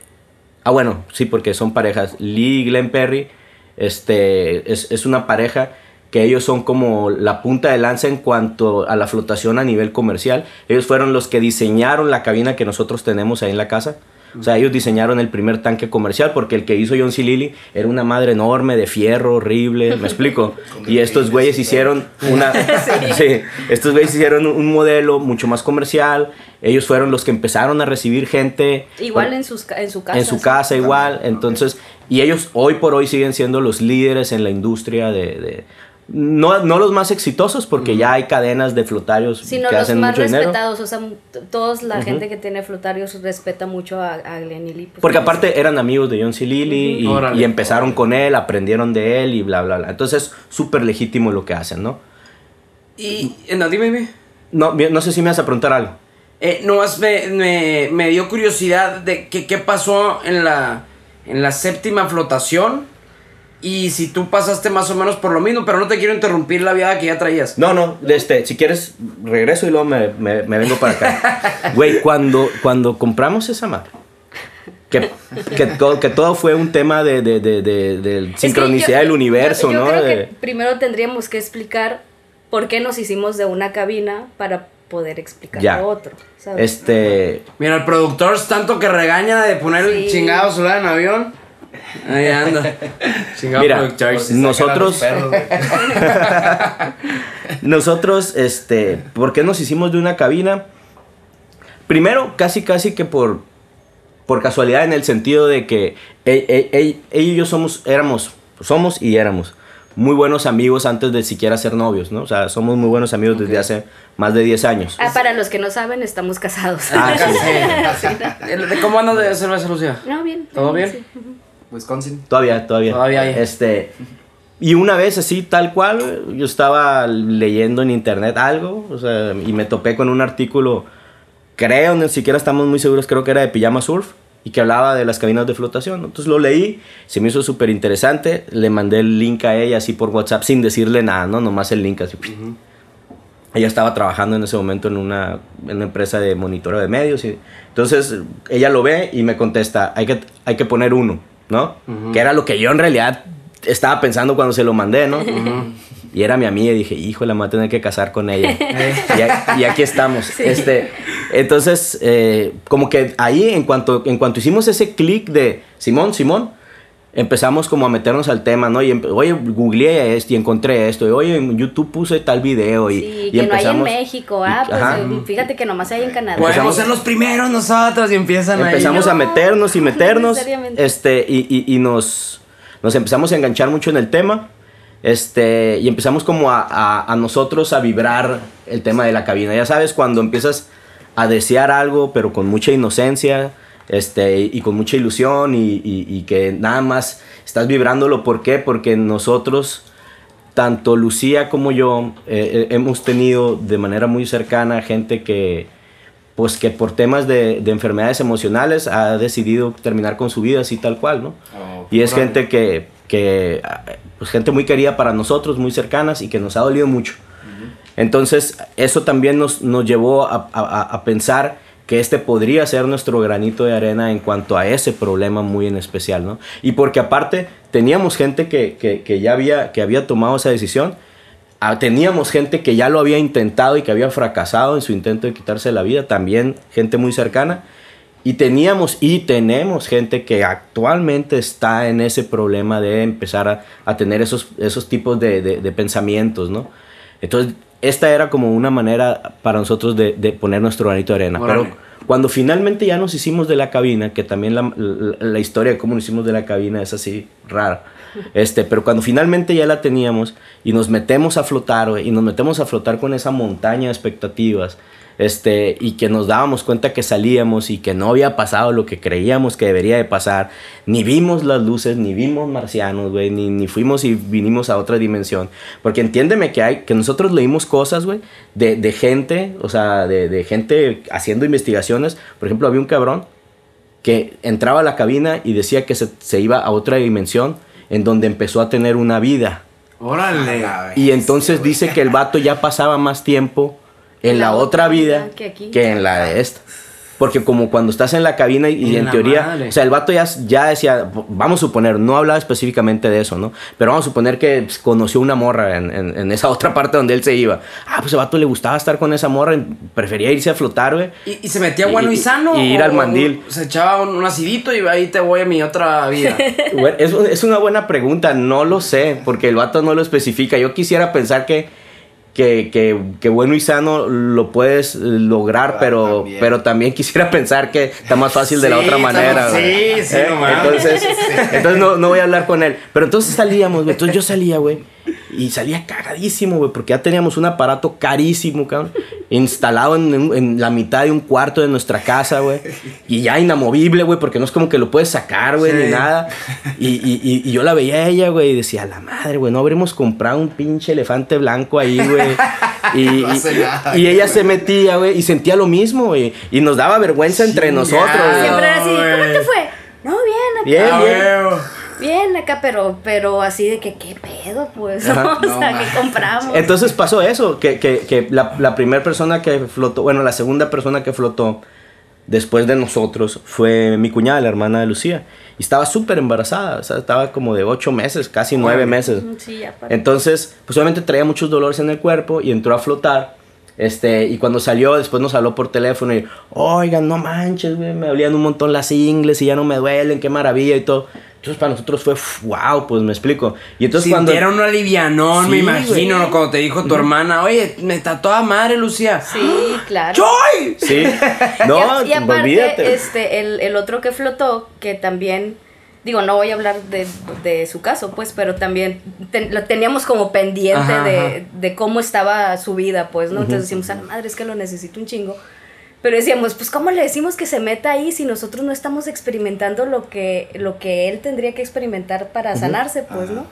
[SPEAKER 2] Ah, bueno, sí, porque son parejas. Lee y Glenn Perry este, es, es una pareja que ellos son como la punta de lanza en cuanto a la flotación a nivel comercial. Ellos fueron los que diseñaron la cabina que nosotros tenemos ahí en la casa. O sea, ellos diseñaron el primer tanque comercial porque el que hizo John C. Lilly era una madre enorme de fierro, horrible, ¿me explico? y estos güeyes hicieron una... sí, estos güeyes hicieron un modelo mucho más comercial. Ellos fueron los que empezaron a recibir gente.
[SPEAKER 1] Igual en, sus, en su casa.
[SPEAKER 2] En su
[SPEAKER 1] sí.
[SPEAKER 2] casa igual, entonces, y ellos hoy por hoy siguen siendo los líderes en la industria de... de- no, no los más exitosos porque ya hay cadenas de flotarios
[SPEAKER 1] Sino
[SPEAKER 2] que
[SPEAKER 1] los
[SPEAKER 2] hacen
[SPEAKER 1] más
[SPEAKER 2] mucho dinero.
[SPEAKER 1] respetados, o sea, t- todos la gente que tiene flotarios respeta mucho a, a Glenn y Lee. pues,
[SPEAKER 2] Porque aparte eran amigos de John C. Lilly y, empezaron con él, aprendieron de él y bla, bla, bla. Entonces, súper legítimo lo que hacen, ¿no?
[SPEAKER 3] Y, no, dime, dime.
[SPEAKER 2] No, no sé si me vas a preguntar algo.
[SPEAKER 3] Eh, nomás me, me, me dio curiosidad de que, qué pasó en la, en la séptima flotación. Y si tú pasaste más o menos por lo mismo, pero no te quiero interrumpir la viada que ya traías.
[SPEAKER 2] No, no, este, si quieres, regreso y luego me, me- me vengo para acá. Güey, cuando, cuando compramos esa madre, que, que, todo, que todo fue un tema de, de, de, de- de
[SPEAKER 1] Es que
[SPEAKER 2] sincronicidad
[SPEAKER 1] yo-
[SPEAKER 2] del universo,
[SPEAKER 1] yo- yo
[SPEAKER 2] ¿no?
[SPEAKER 1] creo
[SPEAKER 2] De-
[SPEAKER 1] que primero tendríamos que explicar por qué nos hicimos de una cabina para poder explicar
[SPEAKER 2] Ya.
[SPEAKER 1] lo otro. ¿sabes?
[SPEAKER 2] Este,
[SPEAKER 3] Mira, el productor es tanto que regaña de poner el chingado celular en avión. Ahí anda. Chingado
[SPEAKER 2] Mira,
[SPEAKER 4] si
[SPEAKER 2] nosotros-
[SPEAKER 4] perros,
[SPEAKER 2] nosotros, este, ¿por qué nos hicimos de una cabina? Primero, casi, casi que por, por casualidad en el sentido de que e- e- e- ella y yo somos, éramos, somos y éramos muy buenos amigos antes de siquiera ser novios, ¿no? O sea, somos muy buenos amigos desde hace más de 10 años.
[SPEAKER 1] Ah, para los que no saben, estamos casados.
[SPEAKER 2] Ah, sí.
[SPEAKER 3] El- ¿de ¿Cómo andas de cerveza, Lucía?
[SPEAKER 1] No, bien.
[SPEAKER 3] ¿Todo bien?
[SPEAKER 1] sí.
[SPEAKER 4] Wisconsin.
[SPEAKER 2] Todavía, todavía.
[SPEAKER 3] Todavía hay.
[SPEAKER 2] Este, y una vez así, tal cual, yo estaba leyendo en internet algo, o sea, y me topé con un artículo, creo, ni siquiera estamos muy seguros, creo que era de Pijama Surf, y que hablaba de las cabinas de flotación. Entonces lo leí, se me hizo súper interesante, le mandé el link a ella así por WhatsApp sin decirle nada, ¿no? Nomás el link así. Ella estaba trabajando en ese momento en una, en una empresa de monitoreo de medios. Y, entonces ella lo ve y me contesta, hay que, hay que poner uno, ¿no? Que era lo que yo en realidad estaba pensando cuando se lo mandé, ¿no? Y era mi amiga y dije, hijo, la me voy a tener que casar con ella. y aquí estamos. Este, entonces, eh, como que ahí, en cuanto, en cuanto hicimos ese clic de Simón, Simón, empezamos como a meternos al tema, ¿no? Y oye, googleé esto y encontré esto. Y oye, en YouTube puse tal video. Y,
[SPEAKER 1] Sí,
[SPEAKER 2] y
[SPEAKER 1] que no hay en
[SPEAKER 2] empezamos-
[SPEAKER 1] México. Ah,
[SPEAKER 2] y-
[SPEAKER 1] pues
[SPEAKER 2] ajá.
[SPEAKER 1] eh, fíjate que nomás hay en Canadá.
[SPEAKER 3] Podemos
[SPEAKER 2] Empezamos-
[SPEAKER 3] ser los primeros nosotros y empiezan ahí.
[SPEAKER 2] empezamos a meternos y
[SPEAKER 1] no
[SPEAKER 2] meternos este y, y- y nos nos empezamos a enganchar mucho en el tema este y empezamos como a, a- a nosotros a vibrar el tema de la cabina ya sabes cuando empiezas a desear algo pero con mucha inocencia este y con mucha ilusión y, y- y que nada más estás vibrándolo ¿por qué? porque nosotros tanto Lucía como yo eh, eh, hemos tenido de manera muy cercana gente que pues que por temas de, de enfermedades emocionales ha decidido terminar con su vida así tal cual, ¿no?
[SPEAKER 4] Oh,
[SPEAKER 2] y es gente que, que, pues gente muy querida para nosotros, muy cercanas y que nos ha dolido mucho. Entonces, eso también nos, nos llevó a, a- a pensar que este podría ser nuestro granito de arena en cuanto a ese problema muy en especial, ¿no? Y porque aparte teníamos gente que, que- ya había, que había tomado esa decisión, Ah, teníamos gente que ya lo había intentado y que había fracasado en su intento de quitarse la vida, también gente muy cercana, y teníamos y tenemos gente que actualmente está en ese problema de empezar a, a tener esos, esos tipos de, de- de pensamientos, ¿no? Entonces, esta era como una manera para nosotros de, de poner nuestro granito de arena. Pero cuando finalmente ya nos hicimos de la cabina, que también la, la- la historia de cómo nos hicimos de la cabina es así rara. Este, pero cuando finalmente ya la teníamos y nos metemos a flotar, y nos metemos a flotar con esa montaña de expectativas, este, y que nos dábamos cuenta que salíamos y que no había pasado lo que creíamos que debería de pasar, ni vimos las luces, ni vimos marcianos, güey, ni, ni fuimos y vinimos a otra dimensión. Porque entiéndeme que hay, que nosotros leímos cosas, güey, de, de gente, o sea, de, de gente haciendo investigaciones. Por ejemplo, había un cabrón que entraba a la cabina y decía que se, se iba a otra dimensión en donde empezó a tener una vida.
[SPEAKER 3] Órale.
[SPEAKER 2] Y entonces dice que el vato ya pasaba más tiempo en la, otra vida
[SPEAKER 1] que aquí.
[SPEAKER 2] que en la de esta. Porque como cuando estás en la cabina y, y
[SPEAKER 3] En
[SPEAKER 2] teoría,
[SPEAKER 3] madre.
[SPEAKER 2] o sea, el vato ya, ya decía, vamos a suponer, no hablaba específicamente de eso, ¿no? Pero vamos a suponer que pues, conoció una morra en, en- en esa otra parte donde él se iba. Ah, pues el vato le gustaba estar con esa morra, y prefería irse a flotar, güey.
[SPEAKER 3] ¿Y, y se metía bueno y,
[SPEAKER 2] y-
[SPEAKER 3] sano?
[SPEAKER 2] y ir al
[SPEAKER 3] o-
[SPEAKER 2] mandil.
[SPEAKER 3] Se echaba un, un acidito y ahí te voy a mi otra vida.
[SPEAKER 2] Bueno, es, es una buena pregunta, no lo sé, porque el vato no lo especifica. Yo quisiera pensar que, que, que, que bueno y sano lo puedes lograr,
[SPEAKER 4] Ah,
[SPEAKER 2] pero,
[SPEAKER 4] también.
[SPEAKER 2] pero también quisiera pensar que está más fácil de la otra manera.
[SPEAKER 3] sí, sí,
[SPEAKER 2] ¿Eh? Entonces, entonces no, no voy a hablar con él. Pero entonces salíamos, güey. Entonces yo salía, güey. Y salía cagadísimo, güey, porque ya teníamos un aparato carísimo, cabrón, instalado en, en- en la mitad de un cuarto de nuestra casa, güey. Y ya inamovible, güey, porque no es como que lo puedes sacar, güey,
[SPEAKER 3] Sí.
[SPEAKER 2] ni nada. Y, y- y- y yo la veía a ella, güey, y decía, la madre, güey, no habremos comprado un pinche elefante blanco ahí, güey. Y,
[SPEAKER 4] No
[SPEAKER 2] y-
[SPEAKER 4] nada,
[SPEAKER 2] y ella se metía, güey, y sentía lo mismo, güey. Y nos daba vergüenza entre nosotros, güey.
[SPEAKER 1] Siempre era así, ¿cómo te fue? No, bien, acá.
[SPEAKER 2] Bien,
[SPEAKER 3] Ah,
[SPEAKER 2] bien.
[SPEAKER 1] Bien acá, pero, pero así de que, ¿qué pedo, pues?
[SPEAKER 2] Ajá.
[SPEAKER 1] o
[SPEAKER 4] No,
[SPEAKER 1] sea. ¿qué compramos?
[SPEAKER 2] Entonces pasó eso, que, que, que la, la primera persona que flotó, bueno, la segunda persona que flotó después de nosotros fue mi cuñada, la hermana de Lucía. Y estaba súper embarazada, o sea, estaba como de ocho meses, casi nueve meses.
[SPEAKER 1] Sí, ya.
[SPEAKER 2] Entonces, pues obviamente traía muchos dolores en el cuerpo y entró a flotar. Este, y cuando salió, después nos habló por teléfono y, oigan, no manches, güey, me dolían un montón las ingles y ya no me duelen, qué maravilla y todo. Entonces para nosotros fue, wow, pues me explico. Y entonces cuando...
[SPEAKER 3] Sintieron un alivianón, me
[SPEAKER 2] Sí,
[SPEAKER 3] imagino, ¿no? Cuando te dijo tu hermana, oye, me está toda madre, Lucía.
[SPEAKER 1] Sí, claro.
[SPEAKER 3] ¡Joy!
[SPEAKER 2] Sí, no,
[SPEAKER 1] y, a- y aparte,
[SPEAKER 2] olvídate.
[SPEAKER 1] este, el, el otro que flotó, que también, digo, no voy a hablar de, de su caso, pues, pero también ten- lo teníamos como pendiente
[SPEAKER 3] Ajá,
[SPEAKER 1] de,
[SPEAKER 3] ajá.
[SPEAKER 1] de cómo estaba su vida, pues, ¿no? Entonces decimos, a la madre, es que lo necesito un chingo. Pero decíamos, pues, ¿cómo le decimos que se meta ahí si nosotros no estamos experimentando lo que, lo que él tendría que experimentar para sanarse, pues, ¿no?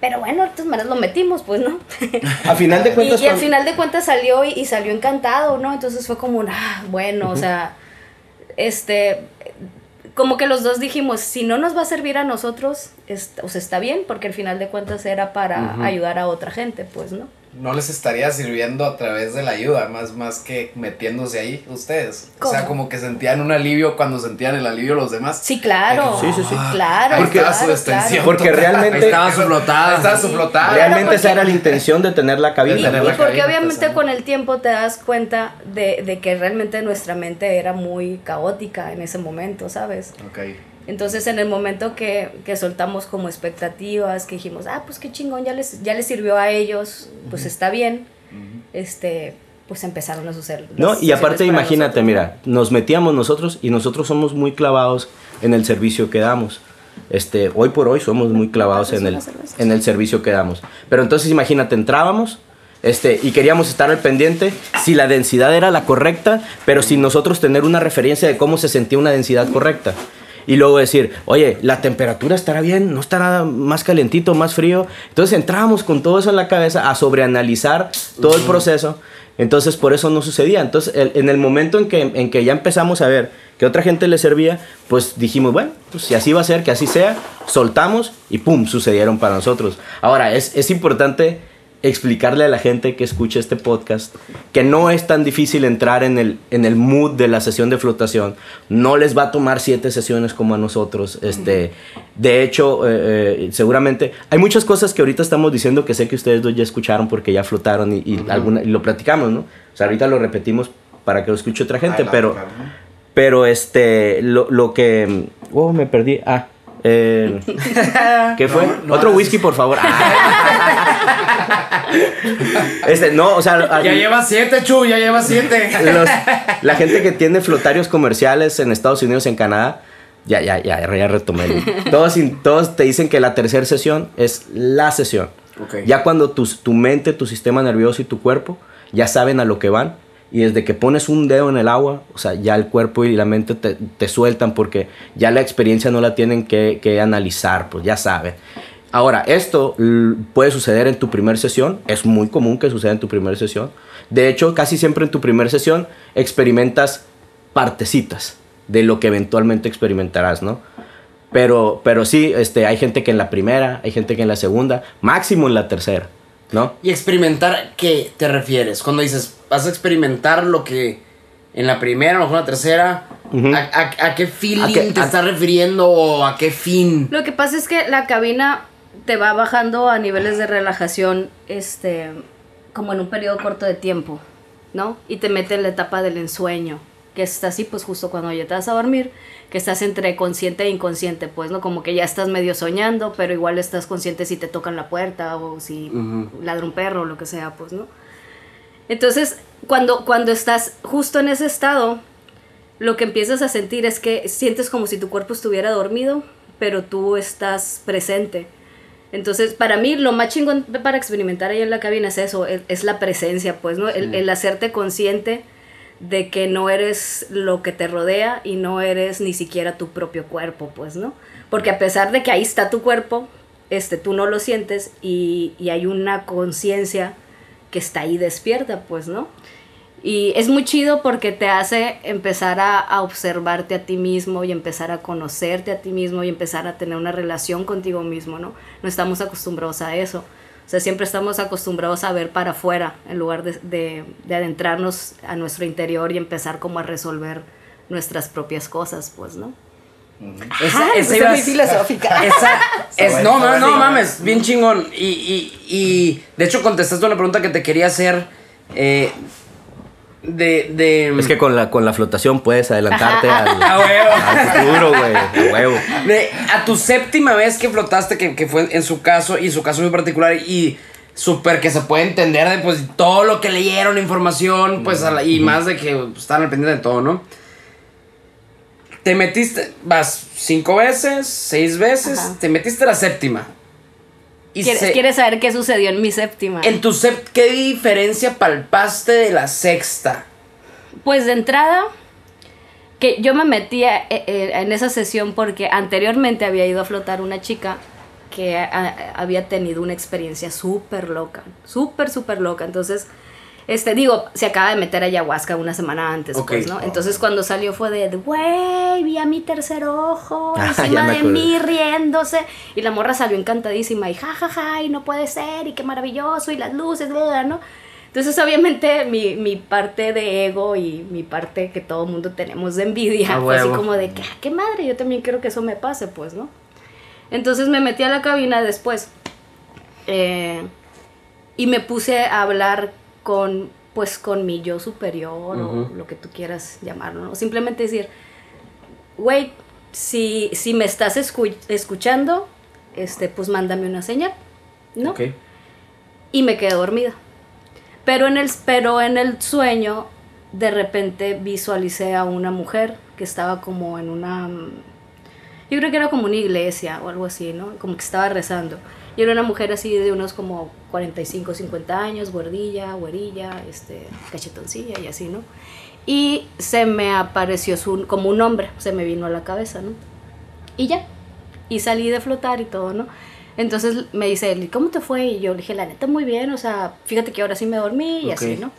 [SPEAKER 1] Pero bueno, de todas maneras lo metimos, pues, ¿no?
[SPEAKER 2] A final de
[SPEAKER 1] Y,
[SPEAKER 2] cuentas...
[SPEAKER 1] y al final de cuentas salió y, y salió encantado, ¿no? Entonces fue como un, ah, bueno, o sea, este, como que los dos dijimos, si no nos va a servir a nosotros, es- o sea, está bien, porque al final de cuentas era para ayudar a otra gente, pues, ¿no?
[SPEAKER 4] No les estaría sirviendo a través de la ayuda, más, más que metiéndose ahí ustedes. O sea, como que sentían un alivio cuando sentían el alivio los demás.
[SPEAKER 1] Sí, claro.
[SPEAKER 2] Sí, sí, sí.
[SPEAKER 1] Claro,
[SPEAKER 4] estaba
[SPEAKER 1] claro,
[SPEAKER 4] su extensión.
[SPEAKER 2] Porque realmente-
[SPEAKER 3] Ahí estaba su flotada.
[SPEAKER 4] Estaba su flotada.
[SPEAKER 2] Realmente
[SPEAKER 1] porque-
[SPEAKER 2] esa era la intención de tener la cabina.
[SPEAKER 4] Tener
[SPEAKER 1] Y
[SPEAKER 4] la
[SPEAKER 1] porque
[SPEAKER 4] cabina,
[SPEAKER 1] obviamente
[SPEAKER 4] pues,
[SPEAKER 1] con el tiempo te das cuenta de, de que realmente nuestra mente era muy caótica en ese momento, ¿sabes?
[SPEAKER 4] Ok.
[SPEAKER 1] Entonces en el momento que, que soltamos como expectativas, que dijimos, ah, pues qué chingón, ya les, ya les sirvió a ellos, pues está bien, este, pues empezaron a suceder.
[SPEAKER 2] No, y aparte imagínate,
[SPEAKER 1] nosotros.
[SPEAKER 2] mira, nos metíamos nosotros y nosotros somos muy clavados en el servicio que damos. Este, hoy por hoy somos muy clavados en el, en el servicio que damos. Pero entonces imagínate, entrábamos este, y queríamos estar al pendiente si la densidad era la correcta, pero sin nosotros tener una referencia de cómo se sentía una densidad correcta. Y luego decir, oye, la temperatura estará bien, no estará más calientito, más frío. Entonces entrábamos con todo eso en la cabeza a sobreanalizar todo el proceso. Entonces por eso no sucedía. Entonces el- en el momento en que, en que ya empezamos a ver que otra gente le servía, pues dijimos, bueno, pues si así va a ser, que así sea, soltamos y pum, sucedieron para nosotros. Ahora, es, es importante explicarle a la gente que escucha este podcast que no es tan difícil entrar en el, en el mood de la sesión de flotación. No les va a tomar siete sesiones como a nosotros. Este, de hecho, eh, eh, seguramente hay muchas cosas que ahorita estamos diciendo que sé que ustedes dos ya escucharon porque ya flotaron y, y alguna- y lo platicamos, ¿no? O sea, ahorita lo repetimos para que lo escuche otra gente, pero... Pero este, lo, lo que. Oh, me perdí. Ah. eh, ¿Qué fue?
[SPEAKER 4] No, no
[SPEAKER 2] Otro whisky, por favor. Ah. este, no, o sea.
[SPEAKER 3] Ya lleva siete, Chu, ya lleva siete.
[SPEAKER 2] los- la gente que tiene flotarios comerciales en Estados Unidos, en Canadá, ya, ya, ya, ya retomé. Todos, in- todos te dicen que la tercera sesión es la sesión.
[SPEAKER 3] Ok.
[SPEAKER 2] Ya cuando tu, tu mente, tu sistema nervioso y tu cuerpo ya saben a lo que van. Y desde que pones un dedo en el agua, o sea, ya el cuerpo y la mente te, te sueltan porque ya la experiencia no la tienen que, que analizar, pues ya saben. Ahora, esto puede suceder en tu primera sesión, es muy común que suceda en tu primera sesión. De hecho, casi siempre en tu primera sesión experimentas partecitas de lo que eventualmente experimentarás, ¿no? Pero, pero sí, este, hay gente que en la primera, hay gente que en la segunda, máximo en la tercera, ¿no?
[SPEAKER 3] ¿Y experimentar qué te refieres? Cuando dices, vas a experimentar lo que en la primera, a lo mejor en la tercera. ¿a, a- a qué feeling
[SPEAKER 2] ¿A qué-
[SPEAKER 3] te
[SPEAKER 2] a-
[SPEAKER 3] estás refiriendo o a qué fin?
[SPEAKER 1] Lo que pasa es que la cabina te va bajando a niveles de relajación, este, como en un periodo corto de tiempo, ¿no? Y te mete en la etapa del ensueño, que está así, pues justo cuando ya te vas a dormir, que estás entre consciente e inconsciente, pues, ¿no? Como que ya estás medio soñando, pero igual estás consciente si te tocan la puerta o si
[SPEAKER 3] Ujú.
[SPEAKER 1] ladra un perro o lo que sea, pues, ¿no? Entonces, cuando, cuando estás justo en ese estado, lo que empiezas a sentir es que sientes como si tu cuerpo estuviera dormido, pero tú estás presente. Entonces, para mí, lo más chingón para experimentar ahí en la cabina es eso, es, es la presencia, pues, ¿no? El, el hacerte consciente de que no eres lo que te rodea y no eres ni siquiera tu propio cuerpo, pues, ¿no? Porque a pesar de que ahí está tu cuerpo, este, tú no lo sientes y, y hay una conciencia que está ahí despierta, pues, ¿no? Y es muy chido porque te hace empezar a, a observarte a ti mismo y empezar a conocerte a ti mismo y empezar a tener una relación contigo mismo, ¿no? No estamos acostumbrados a eso. O sea, siempre estamos acostumbrados a ver para afuera en lugar de, de- de adentrarnos a nuestro interior y empezar como a resolver nuestras propias cosas, pues, ¿no?
[SPEAKER 3] Esa,
[SPEAKER 1] Ay,
[SPEAKER 3] esa iba-
[SPEAKER 1] soy muy filosófica.
[SPEAKER 3] Esa, es, no, no, no mames, bien chingón. Y, y, y de hecho contestaste una pregunta que te quería hacer. eh, de, de,
[SPEAKER 2] Es que con la, con la flotación puedes adelantarte al,
[SPEAKER 3] A huevo.
[SPEAKER 2] al futuro, güey. A huevo.
[SPEAKER 3] de- a tu séptima vez que flotaste, que, que fue en su caso, y su caso muy particular, y súper que se puede entender de pues todo lo que leyeron, información, pues, a la- y más de que pues, estaban al pendiente de todo, ¿no? Te metiste, vas cinco veces, seis veces,
[SPEAKER 1] Ajá.
[SPEAKER 3] te metiste la séptima. Y
[SPEAKER 1] ¿Quieres,
[SPEAKER 3] se-
[SPEAKER 1] quieres saber qué sucedió en mi séptima?
[SPEAKER 3] En tu sep, ¿qué diferencia palpaste de la sexta?
[SPEAKER 1] Pues de entrada, que yo me metía eh, eh, en esa sesión porque anteriormente había ido a flotar una chica que a- había tenido una experiencia súper loca, súper, súper loca. Entonces, este, digo, se acaba de meter ayahuasca una semana antes, pues, ¿no? Entonces cuando salió fue de, güey, vi a mi tercer ojo
[SPEAKER 2] Ah,
[SPEAKER 1] encima de mí riéndose. Y la morra salió encantadísima y ja, ja, ja, y no puede ser, y qué maravilloso, y las luces, bla, ¿no? Entonces, obviamente, mi, mi parte de ego y mi parte que todo mundo tenemos de envidia fue así como de que, ah, qué madre, yo también quiero que eso me pase, pues, ¿no? Entonces me metí a la cabina después eh, y me puse a hablar con, pues, con mi yo superior o lo que tú quieras llamarlo, ¿no? Simplemente decir, güey, si, si me estás escu- escuchando, este, pues mándame una señal, ¿no?
[SPEAKER 3] Ok.
[SPEAKER 1] y me quedé dormida. Pero en el, pero en el sueño, de repente visualicé a una mujer que estaba como en una... Yo creo que era como una iglesia o algo así, ¿no? Como que estaba rezando. Y era una mujer así de unos como 45, 50 años, gordilla, güerilla, este, cachetoncilla y así, ¿no? Y se me apareció su, como un hombre, se me vino a la cabeza, ¿no? Y ya. Y salí de flotar y todo, ¿no? Entonces me dice él, "¿Y ¿cómo te fue? Y yo le dije, la neta, muy bien, o sea, fíjate que ahora sí me dormí y
[SPEAKER 3] Ok.
[SPEAKER 1] así, ¿no?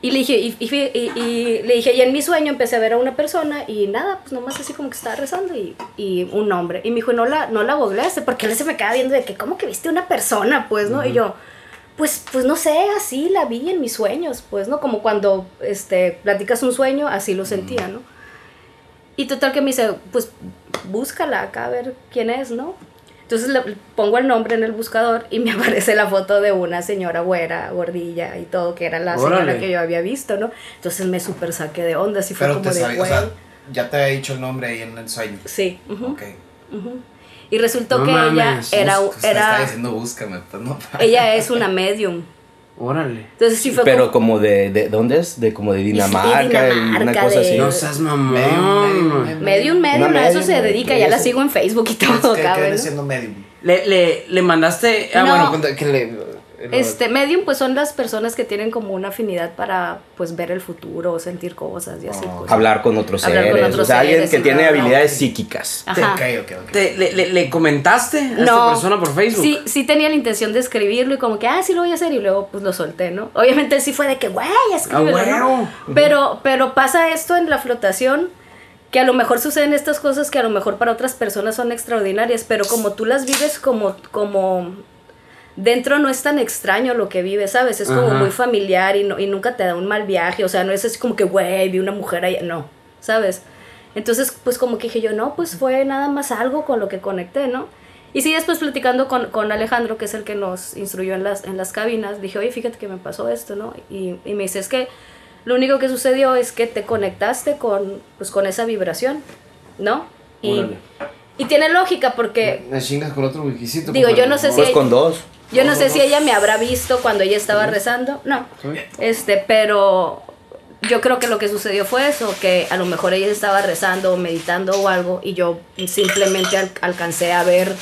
[SPEAKER 1] Y le dije, y, y fí- y- y le dije, y en mi sueño empecé a ver a una persona y nada, pues nomás así como que estaba rezando y, un hombre. Y me dijo, no la, no la googleaste, porque él se me queda viendo de que, ¿cómo que viste una persona? Pues, ¿no? Y yo, pues, pues no sé, así la vi en mis sueños, pues, ¿no? Como cuando este, platicas un sueño, así lo sentía, ¿no? Y total que me dice, pues búscala acá a ver quién es, ¿no? Entonces le pongo el nombre en el buscador y me aparece la foto de una señora güera, gordilla y todo, que era la señora que yo había visto, ¿no? Entonces me súper saqué de onda, así fue
[SPEAKER 4] Pero
[SPEAKER 1] como
[SPEAKER 4] te
[SPEAKER 1] de
[SPEAKER 4] sabía, o sea, ya te había dicho el nombre ahí en el sueño.
[SPEAKER 1] Sí, ujú,
[SPEAKER 4] Ok.
[SPEAKER 1] ujú. Y resultó
[SPEAKER 3] No
[SPEAKER 1] que ella era,
[SPEAKER 4] Busca- Está
[SPEAKER 1] era,
[SPEAKER 4] diciendo búscame, pues no.
[SPEAKER 1] ella es una medium.
[SPEAKER 3] Órale.
[SPEAKER 1] Entonces sí fue
[SPEAKER 2] Pero
[SPEAKER 1] como,
[SPEAKER 2] como de, de. ¿Dónde es? De como de Dinamarca, una cosa
[SPEAKER 1] de-
[SPEAKER 2] así.
[SPEAKER 3] No seas mamón.
[SPEAKER 4] Medium, medium,
[SPEAKER 1] medium, medium,
[SPEAKER 2] Una
[SPEAKER 1] a eso se dedica, ya la sigo en Facebook y
[SPEAKER 4] ¿Qué,
[SPEAKER 1] todo,
[SPEAKER 4] qué
[SPEAKER 1] cabrón.
[SPEAKER 3] Le, le, le mandaste. Ah,
[SPEAKER 1] No.
[SPEAKER 3] bueno, que le.
[SPEAKER 1] Este, medium, pues son las personas que tienen como una afinidad para, pues, ver el futuro, o sentir cosas y así.
[SPEAKER 4] Oh.
[SPEAKER 1] pues.
[SPEAKER 2] Hablar con otros
[SPEAKER 1] Hablar con
[SPEAKER 2] seres.
[SPEAKER 1] otros
[SPEAKER 2] o sea, alguien
[SPEAKER 1] seres
[SPEAKER 2] que
[SPEAKER 1] y
[SPEAKER 2] tiene
[SPEAKER 1] bla,
[SPEAKER 2] habilidades
[SPEAKER 1] ok.
[SPEAKER 2] psíquicas.
[SPEAKER 1] Ajá.
[SPEAKER 4] Ok, ok, ok.
[SPEAKER 3] Te- le, le- le comentaste a esta
[SPEAKER 1] No.
[SPEAKER 3] persona por Facebook?
[SPEAKER 1] Sí, sí tenía la intención de escribirlo y como que, ah, sí lo voy a hacer y luego pues lo solté, ¿no? Obviamente sí fue de que, güey, escríbelo,
[SPEAKER 3] Ah,
[SPEAKER 1] ¿no?
[SPEAKER 3] huevo.
[SPEAKER 1] Pero, pero pasa esto en la flotación, que a lo mejor suceden estas cosas que a lo mejor para otras personas son extraordinarias, pero como tú las vives como, como dentro no es tan extraño lo que vives, ¿sabes? Es como
[SPEAKER 3] Ajá.
[SPEAKER 1] muy familiar y, no, y nunca te da un mal viaje, o sea, no es así como que, güey, vi una mujer ahí, no, ¿sabes? Entonces, pues como que dije yo, no, pues fue nada más algo con lo que conecté, ¿no? Y sí, después platicando con, con Alejandro, que es el que nos instruyó en las, en las cabinas, dije, oye, fíjate que me pasó esto, ¿no? Y, y me dice, es que lo único que sucedió es que te conectaste con, pues, con esa vibración, ¿no? Y, y tiene lógica porque,
[SPEAKER 3] Me chingas con otro wikisito.
[SPEAKER 1] Digo, yo no sé
[SPEAKER 2] Pues con dos.
[SPEAKER 1] Yo no sé si ella me habrá visto cuando ella estaba rezando, no, este, pero yo creo que lo que sucedió fue eso, que a lo mejor ella estaba rezando o meditando o algo y yo simplemente al- alcancé a ver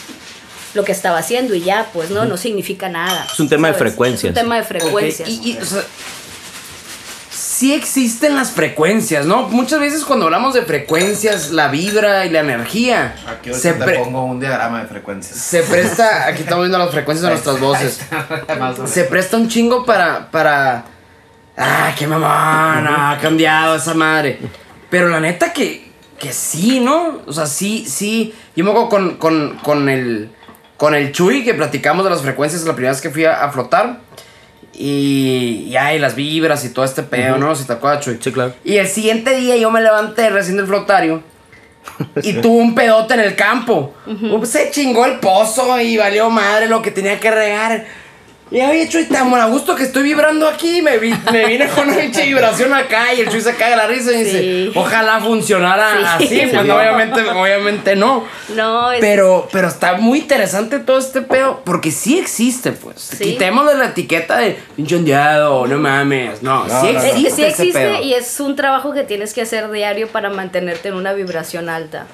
[SPEAKER 1] lo que estaba haciendo y ya, pues no, no significa nada.
[SPEAKER 2] Es un tema de frecuencias.
[SPEAKER 1] Es un tema de frecuencias.
[SPEAKER 3] Y, y, o sea, sí existen las frecuencias, ¿no? Muchas veces cuando hablamos de frecuencias, la vibra y la energía,
[SPEAKER 4] Aquí
[SPEAKER 3] se,
[SPEAKER 4] te pongo un diagrama de frecuencias.
[SPEAKER 3] se presta, aquí estamos viendo las frecuencias de nuestras voces, se presta un chingo para, para, ah, qué mamón, ha cambiado esa madre. Pero la neta que, que sí, ¿no? O sea, sí, sí. Yo me acuerdo con, con, con el, con el Chuy que platicamos de las frecuencias la primera vez que fui a, a flotar. Y, y ay, las vibras y todo este pedo, ¿no? Si te acuerdas, Chuy.
[SPEAKER 2] Sí, claro.
[SPEAKER 3] Y el siguiente día yo me levanté recién del flotario y tuve un pedote en el campo. Uh, Se chingó el pozo y valió madre lo que tenía que regar. Y oye, Chuy, tan a gusto que estoy vibrando aquí. Me, vi- me vine con una pinche vibración acá y el Chuy se caga la risa y dice,
[SPEAKER 1] Sí.
[SPEAKER 3] ojalá funcionara
[SPEAKER 1] Sí.
[SPEAKER 3] así. Pues no, obviamente, obviamente no.
[SPEAKER 1] No, es-
[SPEAKER 3] Pero, pero está muy interesante todo este pedo porque sí existe, pues.
[SPEAKER 1] Sí.
[SPEAKER 3] Quitémosle la etiqueta de pinche ondeado, no mames. No,
[SPEAKER 4] No,
[SPEAKER 3] sí
[SPEAKER 4] no, no.
[SPEAKER 3] Existe.
[SPEAKER 1] sí existe
[SPEAKER 3] pedo.
[SPEAKER 1] y es un trabajo que tienes que hacer diario para mantenerte en una vibración alta.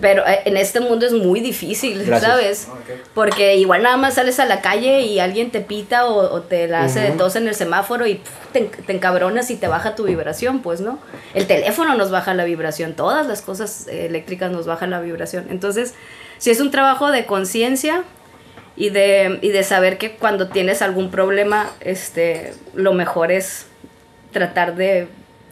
[SPEAKER 1] Pero eh, en este mundo es muy difícil,
[SPEAKER 2] Gracias.
[SPEAKER 1] ¿sabes? Porque igual nada más sales a la calle y alguien te pita o, o te la hace de tos en el semáforo y pf, te, te encabronas y te baja tu vibración, pues, ¿no? El teléfono nos baja la vibración, todas las cosas eléctricas nos bajan la vibración. Entonces, si es un trabajo de conciencia y de, y de saber que cuando tienes algún problema, este, lo mejor es tratar de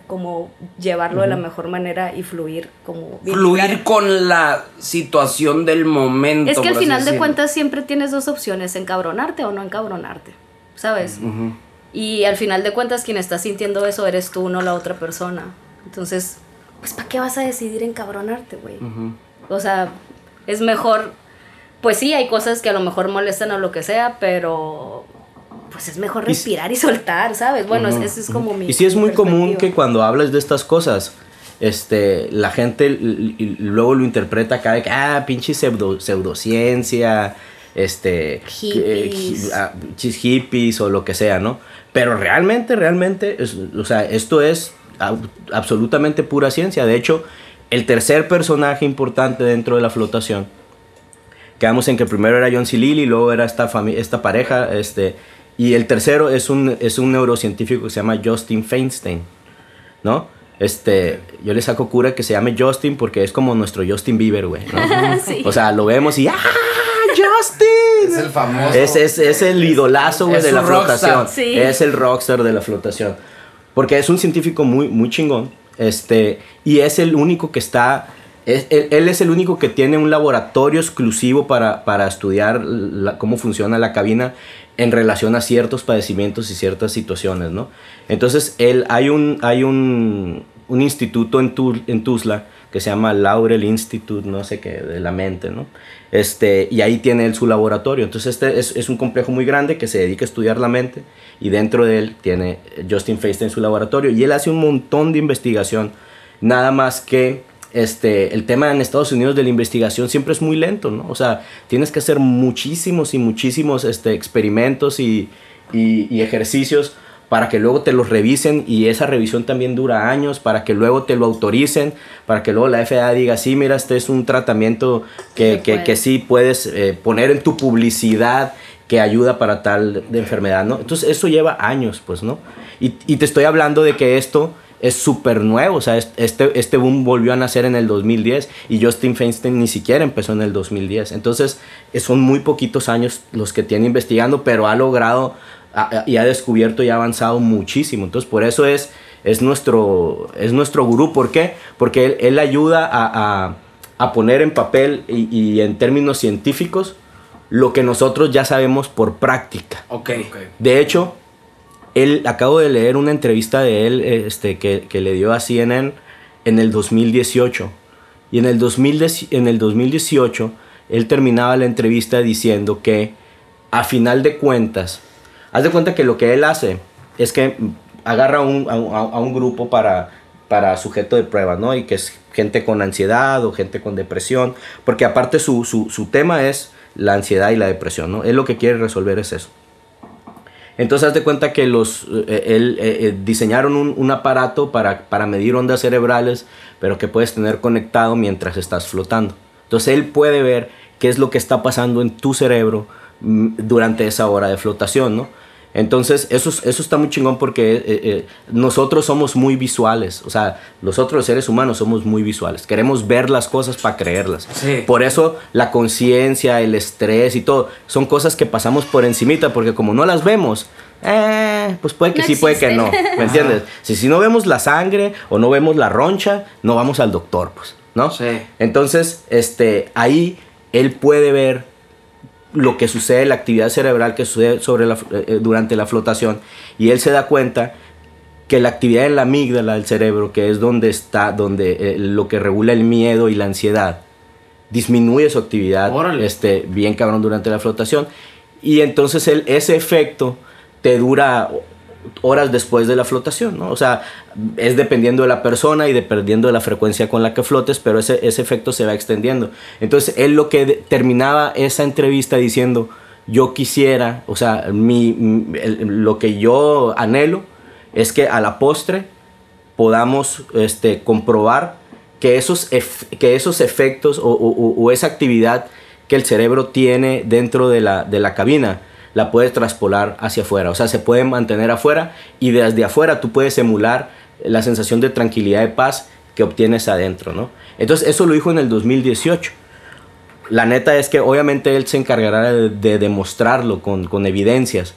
[SPEAKER 1] como llevarlo de la mejor manera y fluir como
[SPEAKER 3] Fluir
[SPEAKER 1] claro.
[SPEAKER 3] con la situación del momento.
[SPEAKER 1] Es que al final de cuentas siempre tienes dos opciones, encabronarte o no encabronarte, ¿sabes? Y al final de cuentas quien está sintiendo eso eres tú, no la otra persona. Entonces, pues ¿para qué vas a decidir encabronarte, güey? O sea, es mejor, pues sí, hay cosas que a lo mejor molestan o lo que sea, pero pues es mejor respirar y soltar, ¿sabes? Bueno, es- ese es como mi...
[SPEAKER 2] Y sí es muy común que cuando hablas de estas cosas, este, la gente luego lo interpreta acá de que, ah, pinche pseudo, pseudociencia, este,
[SPEAKER 1] Hippies.
[SPEAKER 2] hi- ah, hippies o lo que sea, ¿no? Pero realmente, realmente, es- o sea, esto es ab- absolutamente pura ciencia. De hecho, el tercer personaje importante dentro de la flotación, quedamos en que primero era John C. Lilly, luego era esta, esta pareja, este, y el tercero es un, es un neurocientífico que se llama Justin Feinstein, ¿no? Este, yo le saco cura que se llame Justin porque es como nuestro Justin Bieber, güey, ¿no?
[SPEAKER 1] Sí.
[SPEAKER 2] O sea, lo vemos y ¡ah, Justin!
[SPEAKER 4] Es el famoso.
[SPEAKER 2] Es, es, es el idolazo, güey,
[SPEAKER 3] Es
[SPEAKER 2] de la
[SPEAKER 3] rockstar.
[SPEAKER 2] flotación.
[SPEAKER 1] Sí.
[SPEAKER 2] Es el rockstar de la flotación. Porque es un científico muy, muy chingón. Este, y es el único que está. es- él, él es el único que tiene un laboratorio exclusivo para, para estudiar la- cómo funciona la cabina en relación a ciertos padecimientos y ciertas situaciones, ¿no? Entonces, él, hay un, hay un, un instituto en, Tu- en Tuzla que se llama Laurel Institute, no sé qué, de la mente, ¿no? Este, y ahí tiene él su laboratorio. Entonces, este es, es un complejo muy grande que se dedica a estudiar la mente y dentro de él tiene Justin Feinstein su laboratorio y él hace un montón de investigación, nada más que este, el tema en Estados Unidos de la investigación siempre es muy lento, ¿no? O sea, tienes que hacer muchísimos y muchísimos este, experimentos y, y- y ejercicios para que luego te los revisen y esa revisión también dura años, para que luego te lo autoricen, para que luego la FDA diga, sí, mira, este es un tratamiento que,
[SPEAKER 1] Se
[SPEAKER 2] que, que sí puedes eh, poner en tu publicidad que ayuda para tal de enfermedad, ¿no? Entonces eso lleva años, pues, ¿no? Y, y te estoy hablando de que esto es súper nuevo, o sea, es- este, este boom volvió a nacer en el 2010 y Justin Feinstein ni siquiera empezó en el 2010. Entonces, eh, son muy poquitos años los que tiene investigando, pero ha logrado y ha descubierto y ha avanzado muchísimo. Entonces, por eso es, es, nuestro, es nuestro gurú. ¿Por qué? Porque él, él ayuda a, a- a poner en papel y, y en términos científicos lo que nosotros ya sabemos por práctica.
[SPEAKER 3] Ok.
[SPEAKER 4] Ok.
[SPEAKER 2] De hecho, él, acabo de leer una entrevista de él este, que, que le dio a CNN en el 2018. Y en el, 2010 en el 2018, él terminaba la entrevista diciendo que, a final de cuentas, haz de cuenta que lo que él hace es que agarra un- a un grupo para, para sujeto de prueba, ¿no? Y que es gente con ansiedad o gente con depresión, porque aparte su, su, su tema es la ansiedad y la depresión, ¿no? Él lo que quiere resolver es eso. Entonces, haz de cuenta que los, eh, él, eh, eh, diseñaron un, un aparato para, para medir ondas cerebrales, pero que puedes tener conectado mientras estás flotando. Entonces, él puede ver qué es lo que está pasando en tu cerebro mm, durante esa hora de flotación, ¿no? Entonces, eso, es- eso está muy chingón porque eh, eh, nosotros somos muy visuales. O sea, nosotros los seres humanos somos muy visuales. Queremos ver las cosas para creerlas.
[SPEAKER 3] Sí.
[SPEAKER 2] Por eso la conciencia, el estrés y todo, son cosas que pasamos por encimita, porque como no las vemos, eh, pues puede que
[SPEAKER 1] No
[SPEAKER 2] sí, puede que no. ¿Me entiendes? Si, si no vemos la sangre o no vemos la roncha, no vamos al doctor, pues, ¿no?
[SPEAKER 3] Sí.
[SPEAKER 2] Entonces, este, ahí él puede ver lo que sucede, la actividad cerebral que sucede sobre la, eh, eh, durante la flotación, y él se da cuenta que la actividad en la amígdala del cerebro, que es donde está, donde eh, lo que regula el miedo y la ansiedad, disminuye su actividad
[SPEAKER 3] Órale.
[SPEAKER 2] este, bien cabrón durante la flotación. y entonces ese efecto te dura horas después de la flotación, ¿no? O sea, es dependiendo de la persona y dependiendo de la frecuencia con la que flotes, pero ese, ese efecto se va extendiendo. Entonces, él lo que terminaba esa entrevista diciendo, yo quisiera, o sea, mi, lo que yo anhelo es que a la postre podamos este, comprobar que esos, que esos efectos o- o esa actividad que el cerebro tiene dentro de la, de la cabina la puedes traspolar hacia afuera. O sea, se puede mantener afuera y desde afuera tú puedes emular la sensación de tranquilidad y paz que obtienes adentro, ¿no? Entonces, eso lo dijo en el 2018. La neta es que obviamente él se encargará de, de demostrarlo con, con evidencias,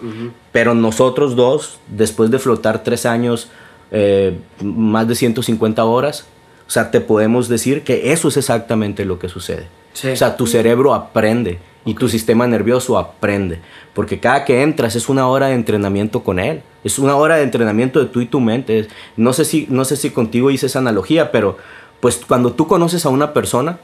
[SPEAKER 2] pero nosotros dos, después de flotar tres años, eh, más de 150 horas, o sea, te podemos decir que eso es exactamente lo que sucede.
[SPEAKER 3] Sí.
[SPEAKER 2] O sea, tu cerebro aprende y tu sistema nervioso aprende, porque cada que entras es una hora de entrenamiento con él, es una hora de entrenamiento de tú y tu mente. No sé si, no sé si contigo hice esa analogía, pero pues cuando tú conoces a una persona,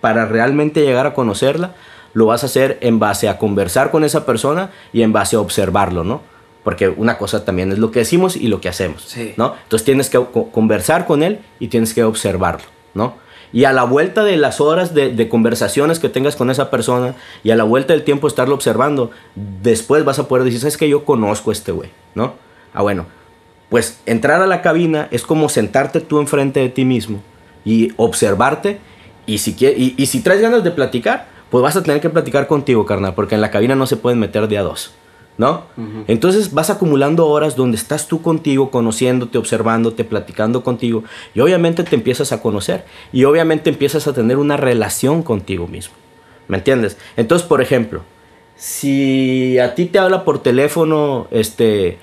[SPEAKER 2] para realmente llegar a conocerla, lo vas a hacer en base a conversar con esa persona y en base a observarlo, ¿no? Porque una cosa también es lo que decimos y lo que hacemos,
[SPEAKER 3] Sí.
[SPEAKER 2] ¿no? Entonces tienes que co- conversar con él y tienes que observarlo, ¿no? Y a la vuelta de las horas de, conversaciones que tengas con esa persona y a la vuelta del tiempo estarlo observando, después vas a poder decir, ¿sabes que Yo conozco a este güey, ¿no? Ah, bueno, pues entrar a la cabina es como sentarte tú enfrente de ti mismo y observarte. Y si, y si traes ganas de platicar, pues vas a tener que platicar contigo, carnal, porque en la cabina no se pueden meter de a dos, ¿no? Entonces vas acumulando horas donde estás tú contigo, conociéndote, observándote, platicando contigo, y obviamente te empiezas a conocer, y obviamente empiezas a tener una relación contigo mismo, ¿me entiendes? Entonces, por ejemplo, si a ti te habla por teléfono, este,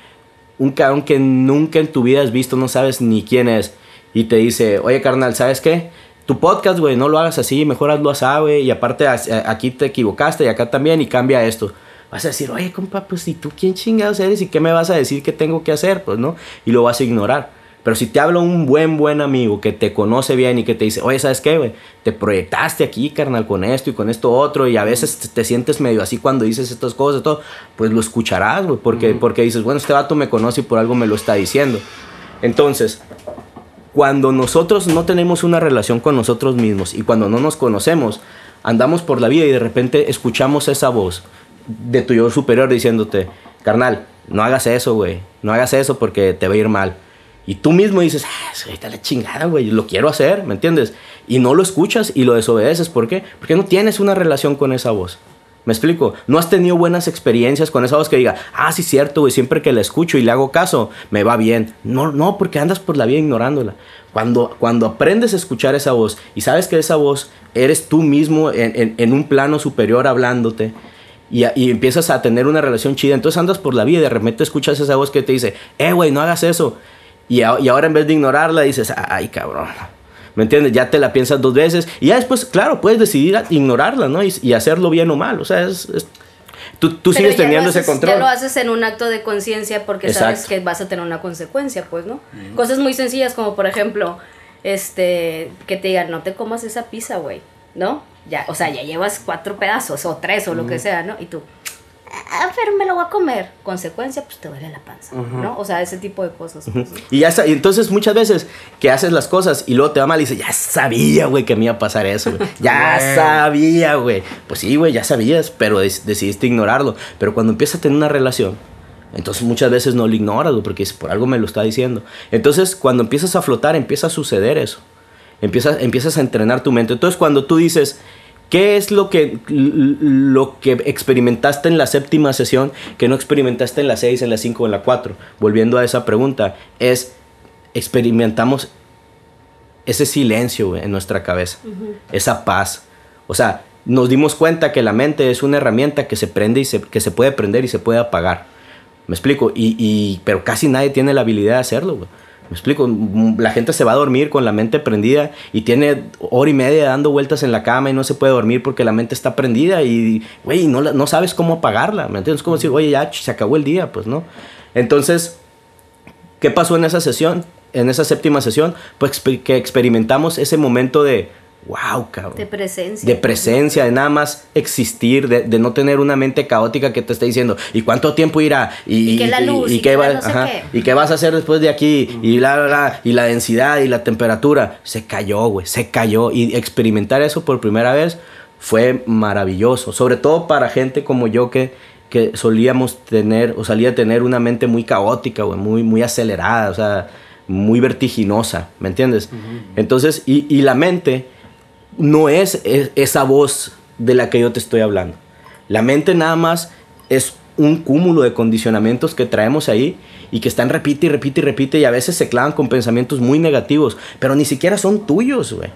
[SPEAKER 2] un cabrón que nunca en tu vida has visto, no sabes ni quién es, y te dice, oye carnal, ¿sabes qué? Tu podcast, güey, no lo hagas así, mejor hazlo así, güey, y aparte a- aquí te equivocaste y acá también, y cambia esto. Vas a decir, oye, compa, pues, ¿y tú quién chingados eres? ¿Y qué me vas a decir que tengo que hacer? Pues, ¿no? Y lo vas a ignorar. Pero si te habla un buen, buen amigo que te conoce bien y que te dice, oye, ¿sabes qué, güey? Te proyectaste aquí, carnal, con esto y con esto otro, y a veces te, te sientes medio así cuando dices estas cosas y todo, pues lo escucharás, güey, porque, porque dices, bueno, este vato me conoce y por algo me lo está diciendo. Entonces, cuando nosotros no tenemos una relación con nosotros mismos y cuando no nos conocemos, andamos por la vida y de repente escuchamos esa voz de tu yo superior diciéndote, carnal, no hagas eso, güey, no hagas eso porque te va a ir mal. Y tú mismo dices, ah, está la chingada, güey, lo quiero hacer, ¿me entiendes? Y no lo escuchas y lo desobedeces. ¿Por qué? Porque no tienes una relación con esa voz. ¿Me explico? No has tenido buenas experiencias con esa voz que diga, ah, sí, cierto, güey, siempre que la escucho y le hago caso, me va bien. No, no, porque andas por la vida ignorándola. Cuando, cuando aprendes a escuchar esa voz y sabes que esa voz eres tú mismo en un plano superior hablándote y, empiezas a tener una relación chida, entonces andas por la vida y de repente escuchas esa voz que te dice, eh, güey, no hagas eso. Y, a- y ahora en vez de ignorarla dices, ay, cabrón. ¿Me entiendes? Ya te la piensas dos veces y ya después, claro, puedes decidir ignorarla, ¿no? Y, y hacerlo bien o mal. O sea, es, es- tú, tú
[SPEAKER 1] Pero
[SPEAKER 2] sigues teniendo ese
[SPEAKER 1] haces-
[SPEAKER 2] control.
[SPEAKER 1] Ya lo haces en un acto de conciencia porque sabes que vas a tener una consecuencia, pues, ¿no? Cosas muy sencillas como, por ejemplo, este, que te digan, no te comas esa pizza, güey, ¿no? Ya, o sea, ya llevas cuatro pedazos o tres o lo que sea, ¿no? Y tú, ah, pero me lo voy a comer. Consecuencia, pues te duele la panza, ¿no? O sea, ese tipo de cosas. pues, ¿no?
[SPEAKER 2] Y ya sa- y entonces muchas veces que haces las cosas y luego te va mal y dices, ya sabía, güey, que me iba a pasar eso, güey. Ya sabía, güey. Pues sí, güey, ya sabías, pero decidiste ignorarlo. Pero cuando empiezas a tener una relación, entonces muchas veces no lo ignoras, güey, porque por algo me lo está diciendo. Entonces, cuando empiezas a flotar, empieza a suceder eso. Empiezas, empiezas a entrenar tu mente. Entonces, cuando tú dices, ¿qué es lo que, lo que experimentaste en la séptima sesión que no experimentaste en la 6, en la 5 o en la 4? Volviendo a esa pregunta, es, experimentamos ese silencio en nuestra cabeza, esa paz. O sea, nos dimos cuenta que la mente es una herramienta que se prende y se, que se puede prender y se puede apagar. Me explico, y, y- pero casi nadie tiene la habilidad de hacerlo, güey. Me explico, la gente se va a dormir con la mente prendida y tiene hora y media dando vueltas en la cama y no se puede dormir porque la mente está prendida y, güey, no, no sabes cómo apagarla, ¿me entiendes? Es como decir, oye, ya se acabó el día, pues, ¿no? Entonces, ¿qué pasó en esa sesión? En esa séptima sesión, pues que experimentamos ese momento de wow, cabrón.
[SPEAKER 1] De presencia.
[SPEAKER 2] De presencia, de nada más existir, de, de no tener una mente caótica que te esté diciendo, ¿y cuánto tiempo irá? Y,
[SPEAKER 1] Y que la luz, y
[SPEAKER 2] qué va-
[SPEAKER 1] no sé
[SPEAKER 2] ajá,
[SPEAKER 1] qué.
[SPEAKER 2] y qué vas a hacer después de aquí, y bla, bla, bla, y la densidad y la temperatura. Se cayó, güey, se cayó. Y experimentar eso por primera vez fue maravilloso. Sobre todo para gente como yo que, que solíamos tener, o solía tener una mente muy caótica, güey, muy, muy acelerada, o sea, muy vertiginosa, ¿me entiendes? Entonces, y, y la mente no es, es- esa voz de la que yo te estoy hablando. La mente nada más es un cúmulo de condicionamientos que traemos ahí y que están repite y repite y repite y a veces se clavan con pensamientos muy negativos, pero ni siquiera son tuyos, güey.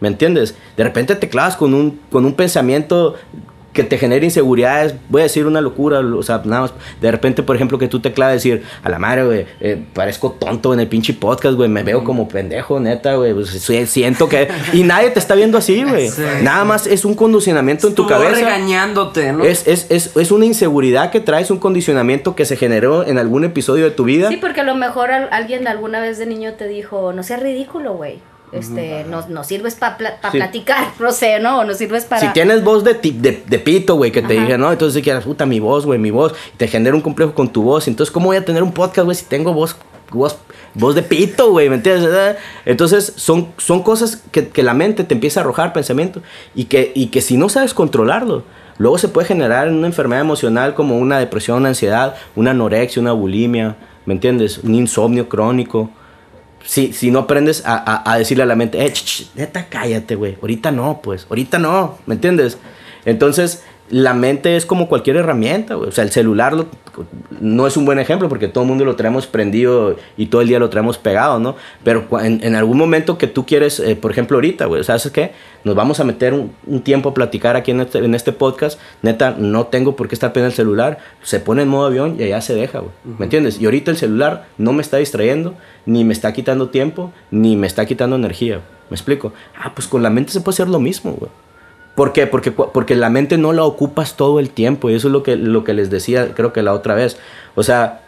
[SPEAKER 2] ¿Me entiendes? De repente te clavas con un, con un pensamiento que te genera inseguridades, voy a decir una locura, o sea, nada más, de repente, por ejemplo, que tú te claves decir, a la madre, güey, eh, parezco tonto en el pinche podcast, güey, me veo como pendejo, neta, güey, pues, siento que... Y nadie te está viendo así, güey.
[SPEAKER 3] Sí.
[SPEAKER 2] Nada más es un condicionamiento en tu cabeza.
[SPEAKER 3] regañándote, ¿no?
[SPEAKER 2] Es, es, es, es una inseguridad que traes, un condicionamiento que se generó en algún episodio de tu vida.
[SPEAKER 1] Sí, porque a lo mejor al- alguien alguna vez de niño te dijo, no seas ridículo, güey. Este, no, no sirves para
[SPEAKER 2] Sí.
[SPEAKER 1] platicar, no sé, ¿no? O sirves para...
[SPEAKER 2] Si tienes voz de, ti- de, de pito, güey, que te dije, no, entonces quieres, puta, mi voz, güey, mi voz, y te genera un complejo con tu voz. Entonces, ¿cómo voy a tener un podcast, güey, si tengo voz, voz, voz de pito, güey, ¿me entiendes? Entonces, son, son cosas que, que la mente te empieza a arrojar pensamiento y que, y que si no sabes controlarlo, luego se puede generar en una enfermedad emocional como una depresión, una ansiedad, una anorexia, una bulimia, ¿me entiendes? Un insomnio crónico si, si no aprendes a, a- a decirle a la mente, eh, neta, cállate, güey. Ahorita no, pues. Ahorita no. ¿Me entiendes? Entonces, la mente es como cualquier herramienta, güey. O sea, el celular lo- no es un buen ejemplo porque todo el mundo lo traemos prendido y todo el día lo traemos pegado, ¿no? Pero en, en algún momento que tú quieres, eh, por ejemplo, ahorita, güey, ¿sabes qué? Nos vamos a meter un, un tiempo a platicar aquí en este, en este podcast. Neta, no tengo por qué estar pegando el celular. Se pone en modo avión y allá se deja, güey. ¿Me entiendes? Y ahorita el celular no me está distrayendo, ni me está quitando tiempo, ni me está quitando energía. ¿Me explico? Ah, pues con la mente se puede hacer lo mismo, güey. ¿Por qué? Porque, porque la mente no la ocupas todo el tiempo. Y eso es lo que, lo que les decía, creo que la otra vez. O sea,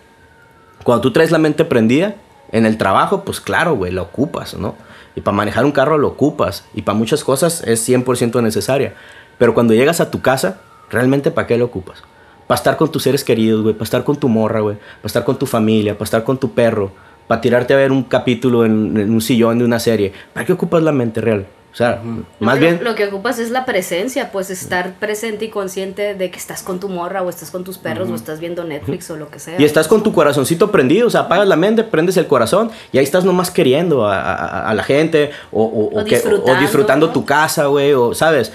[SPEAKER 2] cuando tú traes la mente prendida en el trabajo, pues claro, güey, la ocupas, ¿no? Y para manejar un carro lo ocupas. Y para muchas cosas es 100% necesaria. Pero cuando llegas a tu casa, ¿realmente para qué lo ocupas? Para estar con tus seres queridos, güey. Para estar con tu morra, güey. Para estar con tu familia. Para estar con tu perro. Para tirarte a ver un capítulo en, en un sillón de una serie. ¿Para qué ocupas la mente real? O sea, más
[SPEAKER 1] No,
[SPEAKER 2] bien...
[SPEAKER 1] Lo, lo que ocupas es la presencia, pues estar presente y consciente de que estás con tu morra o estás con tus perros o estás viendo Netflix o lo que sea.
[SPEAKER 2] Y estás con tu corazoncito prendido, o sea, apagas la mente, prendes el corazón y ahí estás nomás queriendo a, a- a la gente o, o-
[SPEAKER 1] O
[SPEAKER 2] o que- o- o
[SPEAKER 1] disfrutando,
[SPEAKER 2] disfrutando
[SPEAKER 1] ¿no?
[SPEAKER 2] tu casa, güey, o sabes.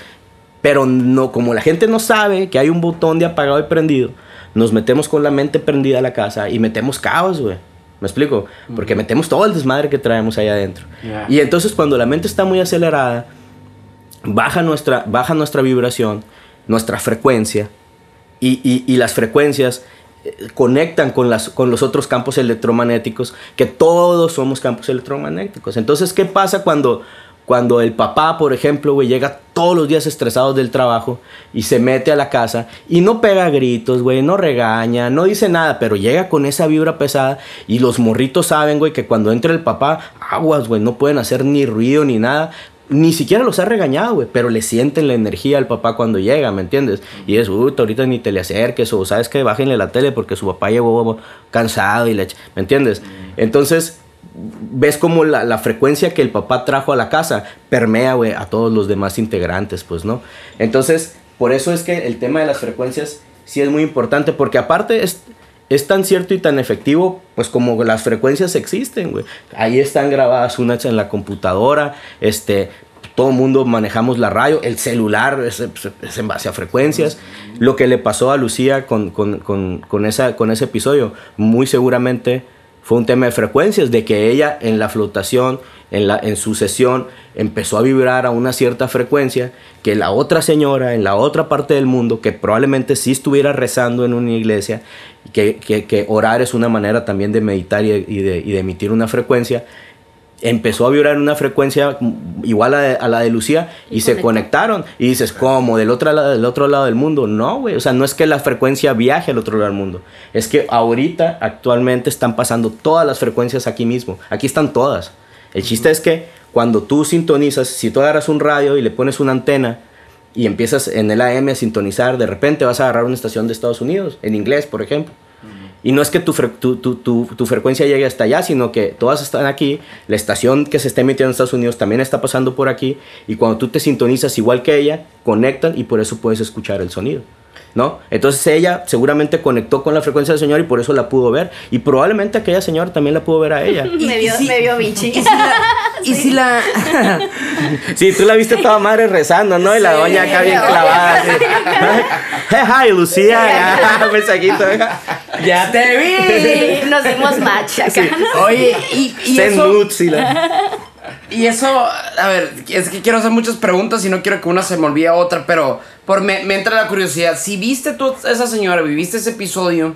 [SPEAKER 2] Pero no, como la gente no sabe que hay un botón de apagado y prendido, nos metemos con la mente prendida a la casa y metemos caos, güey. ¿Me explico? Porque metemos todo el desmadre que traemos ahí adentro. Y entonces cuando la mente está muy acelerada, baja nuestra, baja nuestra vibración, nuestra frecuencia, y, y- y las frecuencias eh, conectan con, las, con los otros campos electromagnéticos, que todos somos campos electromagnéticos. Entonces, ¿qué pasa cuando, cuando el papá, por ejemplo, güey, llega todos los días estresado del trabajo y se mete a la casa y no pega gritos, güey, no regaña, no dice nada, pero llega con esa vibra pesada y los morritos saben, güey, que cuando entra el papá, aguas, güey, no pueden hacer ni ruido ni nada. Ni siquiera los ha regañado, güey, pero le sienten la energía al papá cuando llega, ¿me entiendes? Y es, uy, ahorita ni te le acerques, o sabes que bájenle la tele porque su papá llegó cansado y le... ech-", ¿Me entiendes? Entonces, ves como la, la frecuencia que el papá trajo a la casa permea, güey, a todos los demás integrantes, pues, ¿no? Entonces, por eso es que el tema de las frecuencias sí es muy importante, porque aparte es, es tan cierto y tan efectivo, pues como las frecuencias existen, güey. Ahí están grabadas unas en la computadora, este, todo mundo manejamos la radio, el celular es, es en base a frecuencias. Lo que le pasó a Lucía con, con, con, con esa, con ese episodio, muy seguramente fue un tema de frecuencias, de que ella en la flotación, en, la, en su sesión, empezó a vibrar a una cierta frecuencia que la otra señora en la otra parte del mundo, que probablemente sí estuviera rezando en una iglesia, que, que, que orar es una manera también de meditar y de, y de, y de emitir una frecuencia, empezó a vibrar en una frecuencia igual a, a la de Lucía y,
[SPEAKER 1] Y
[SPEAKER 2] se conectaron. Y dices, ¿cómo? ¿Del otro, lado, ¿Del otro lado del mundo? No, güey. O sea, no es que la frecuencia viaje al otro lado del mundo. Es que ahorita, actualmente, están pasando todas las frecuencias aquí mismo. Aquí están todas. El chiste es que cuando tú sintonizas, si tú agarras un radio y le pones una antena y empiezas en el AM a sintonizar, de repente vas a agarrar una estación de Estados Unidos, en inglés, por ejemplo. Y no es que tu, fre- tu, tu- tu- frecuencia llegue hasta allá, sino que todas están aquí, la estación que se está emitiendo en Estados Unidos también está pasando por aquí, y cuando tú te sintonizas igual que ella, conectan y por eso puedes escuchar el sonido. ¿No? Entonces ella seguramente conectó con la frecuencia del señor y por eso la pudo ver. Y probablemente aquella señora también la pudo ver a ella.
[SPEAKER 1] Me vio,
[SPEAKER 3] sí.
[SPEAKER 1] me vio Vinci.
[SPEAKER 3] Y si la...
[SPEAKER 2] Sí, tú la viste toda madre rezando, ¿no? Y la doña acá bien clavada. Así. Hey, hi, Lucía. Ya, mensajito.
[SPEAKER 3] ¡Ya te vi!
[SPEAKER 1] Sí, nos dimos match acá. ¿no?
[SPEAKER 3] Oye, y, y
[SPEAKER 2] Send
[SPEAKER 3] eso...
[SPEAKER 2] nudes y la-
[SPEAKER 3] Y eso, a ver, es que quiero hacer muchas preguntas y no quiero que una se me olvide otra, pero por me, me entra la curiosidad. Si viste tú a esa señora, viviste ese episodio,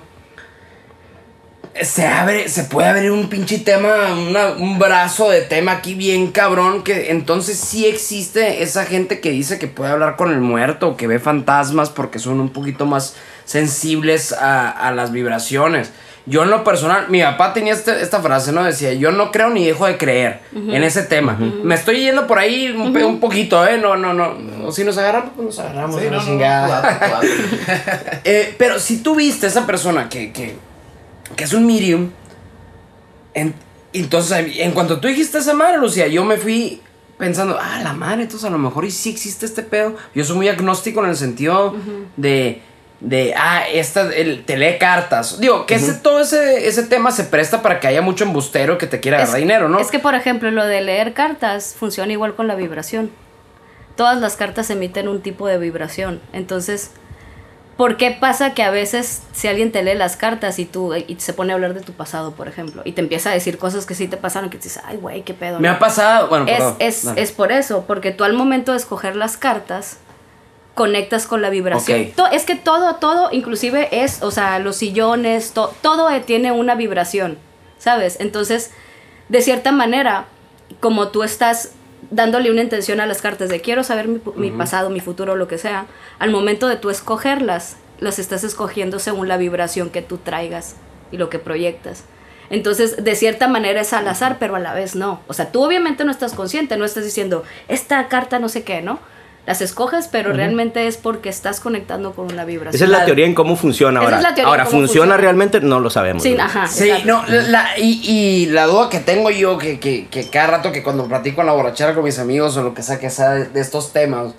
[SPEAKER 3] se abre, se puede abrir un pinche tema, un brazo de tema aquí bien cabrón, que entonces sí existe esa gente que dice que puede hablar con el muerto, que ve fantasmas porque son un poquito más sensibles a, a las vibraciones. Yo en lo personal, mi papá tenía este- esta frase, ¿no? Decía, yo no creo ni dejo de creer en ese tema. Me estoy yendo por ahí un, poquito, ¿eh? No, no, no. O si nos agarramos, pues nos agarramos.
[SPEAKER 4] Sí, no, no.
[SPEAKER 3] Eh, pero si tú viste a esa persona que, que, que es un medium, en- entonces en cuanto tú dijiste esa madre, Lucía, yo me fui pensando, ah, la madre, entonces a lo mejor y sí existe este pedo. Yo soy muy agnóstico en el sentido de, de, ah, esta, el, te lee cartas. Digo, que ese, todo ese, ese tema se presta para que haya mucho embustero que te quiera agarrar dinero, ¿no?
[SPEAKER 1] Es que, por ejemplo, lo de leer cartas funciona igual con la vibración. Todas las cartas emiten un tipo de vibración. Entonces, ¿por qué pasa que a veces si alguien te lee las cartas y tú y se pone a hablar de tu pasado, por ejemplo, y te empieza a decir cosas que sí te pasaron, que te dices, ay, güey, qué pedo.
[SPEAKER 3] me
[SPEAKER 1] ¿no?"
[SPEAKER 3] ha pasado, bueno,
[SPEAKER 1] es,
[SPEAKER 3] perdón,
[SPEAKER 1] es, es por eso, porque tú al momento de escoger las cartas conectas con la vibración.
[SPEAKER 3] Ok.
[SPEAKER 1] To- es que todo, todo, inclusive es, o sea, los sillones, to- todo tiene una vibración, ¿sabes? Entonces, de cierta manera, como tú estás dándole una intención a las cartas de quiero saber mi, mi pasado, mi futuro, lo que sea, al momento de tú escogerlas, las estás escogiendo según la vibración que tú traigas y lo que proyectas. Entonces, de cierta manera es al azar, pero a la vez no. O sea, tú obviamente no estás consciente, no estás diciendo, esta carta no sé qué, ¿no? Las escoges, pero realmente es porque estás conectando con una vibración.
[SPEAKER 2] Esa es la teoría en cómo funciona
[SPEAKER 1] Esa
[SPEAKER 2] ahora.
[SPEAKER 1] es la teoría
[SPEAKER 2] ahora, ¿funciona,
[SPEAKER 1] funciona.
[SPEAKER 2] realmente? No lo sabemos.
[SPEAKER 1] Sí, ajá.
[SPEAKER 3] Sí, no, la, y, y la duda que tengo yo, que, que, que cada rato que cuando platico en la borrachera con mis amigos o lo que sea que sea de, de estos temas,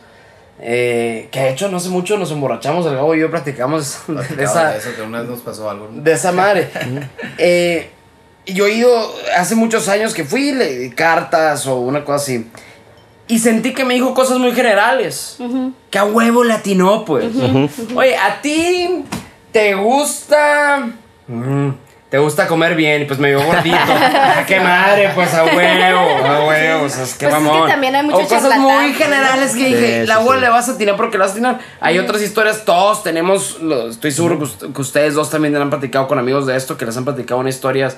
[SPEAKER 3] eh, que de hecho no hace mucho nos emborrachamos, el Gabo y yo platicamos de, esa,
[SPEAKER 4] de eso, que una vez nos pasó algo. ¿no?
[SPEAKER 3] de esa madre. Eh, yo he ido hace muchos años que fui, le cartas o una cosa así. Y sentí que me dijo cosas muy generales. Que a huevo latinó, pues. Oye, a ti te gusta. Mm, te gusta comer bien. Y pues me vio gordito. Ah, ¡Qué madre! Pues a huevo, a huevo. O sea, es que
[SPEAKER 1] Pues es que también hay mucho
[SPEAKER 3] O cosas
[SPEAKER 1] charlatán,
[SPEAKER 3] muy generales que dije,
[SPEAKER 2] sí,
[SPEAKER 3] la abuela
[SPEAKER 2] sí.
[SPEAKER 3] le vas a atinar porque le vas a atinar. Hay otras historias, todos tenemos, estoy seguro que, ust- que ustedes dos también han platicado con amigos de esto, que les han platicado una historias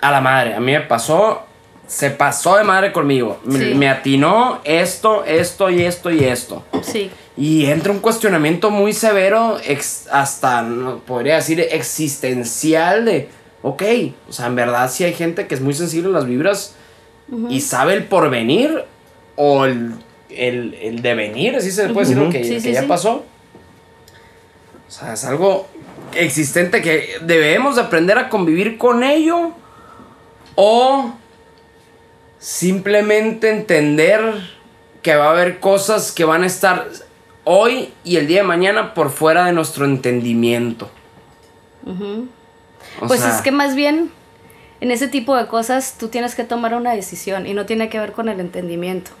[SPEAKER 3] a la madre. A mí me pasó, se pasó de madre conmigo. Me,
[SPEAKER 1] Sí.
[SPEAKER 3] me atinó esto, esto y esto y esto.
[SPEAKER 1] Sí.
[SPEAKER 3] Y entra un cuestionamiento muy severo, ex- hasta, no, podría decir, existencial de, ok, o sea, en verdad sí hay gente que es muy sensible a las vibras y sabe el porvenir o el, el, el devenir, así se puede decir, lo que,
[SPEAKER 1] Sí,
[SPEAKER 3] que
[SPEAKER 1] sí,
[SPEAKER 3] ya
[SPEAKER 1] sí.
[SPEAKER 3] pasó. O sea, es algo existente que debemos de aprender a convivir con ello o simplemente entender que va a haber cosas que van a estar hoy y el día de mañana por fuera de nuestro entendimiento. O
[SPEAKER 1] Pues
[SPEAKER 3] sea,
[SPEAKER 1] es que más bien en ese tipo de cosas tú tienes que tomar una decisión y no tiene que ver con el entendimiento.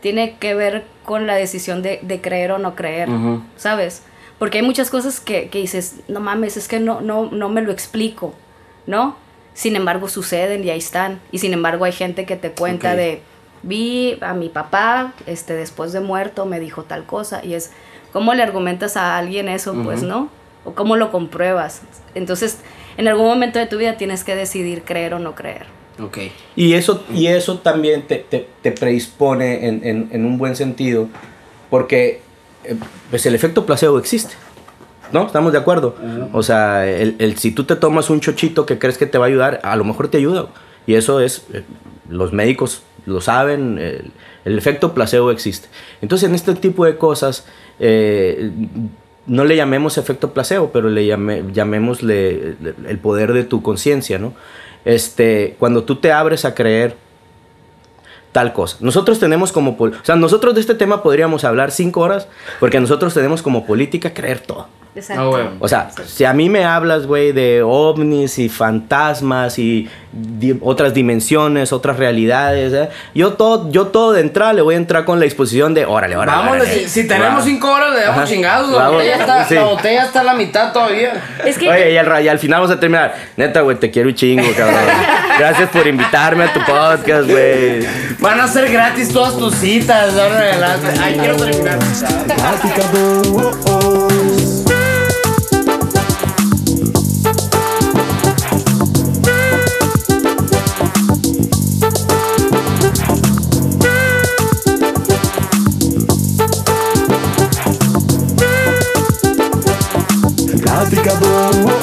[SPEAKER 1] Tiene que ver con la decisión de, de creer o no creer. ¿sabes? Porque hay muchas cosas que, que dices, no mames, es que no, no, no me lo explico, ¿no? Sin embargo suceden y ahí están. Y sin embargo hay gente que te cuenta de, vi a mi papá, este, después de muerto me dijo tal cosa. Y es, ¿cómo le argumentas a alguien eso? Pues no. O cómo lo compruebas. Entonces, en algún momento de tu vida tienes que decidir creer o no creer.
[SPEAKER 3] Ok.
[SPEAKER 2] Y eso, y eso también te, te- te predispone en, en- en un buen sentido, porque eh, pues el efecto placebo existe. ¿No? ¿Estamos de acuerdo? O sea, el, el- si tú te tomas un chochito que crees que te va a ayudar, a lo mejor te ayuda. Y eso es, eh, los médicos lo saben, el, el efecto placebo existe. Entonces en este tipo de cosas, eh, no le llamemos efecto placebo, pero le llame, llamémosle el poder de tu conciencia, ¿no? Este, cuando tú te abres a creer tal cosa. Nosotros tenemos como, o sea, nosotros de este tema podríamos hablar cinco horas, porque nosotros tenemos como política creer todo.
[SPEAKER 1] Exacto.
[SPEAKER 3] Ah.
[SPEAKER 2] O sea, si a mí me hablas, güey, de ovnis y fantasmas y di- otras dimensiones, otras realidades, ¿eh? yo todo, yo todo de entrada le voy a entrar con la disposición de, órale, órale.
[SPEAKER 3] Vamos,
[SPEAKER 2] órale.
[SPEAKER 3] si, si tenemos
[SPEAKER 2] Va.
[SPEAKER 3] cinco horas, le damos chingados. La botella, está,
[SPEAKER 2] sí.
[SPEAKER 3] la botella está a la mitad todavía.
[SPEAKER 1] Es que
[SPEAKER 2] Oye, y al, ra- y al final vamos a terminar. Neta, güey, te quiero un chingo, cabrón. Gracias por invitarme a tu podcast, güey.
[SPEAKER 3] Van a ser gratis todas tus citas ahora adelante. Ay, quiero terminar.
[SPEAKER 5] Plática 2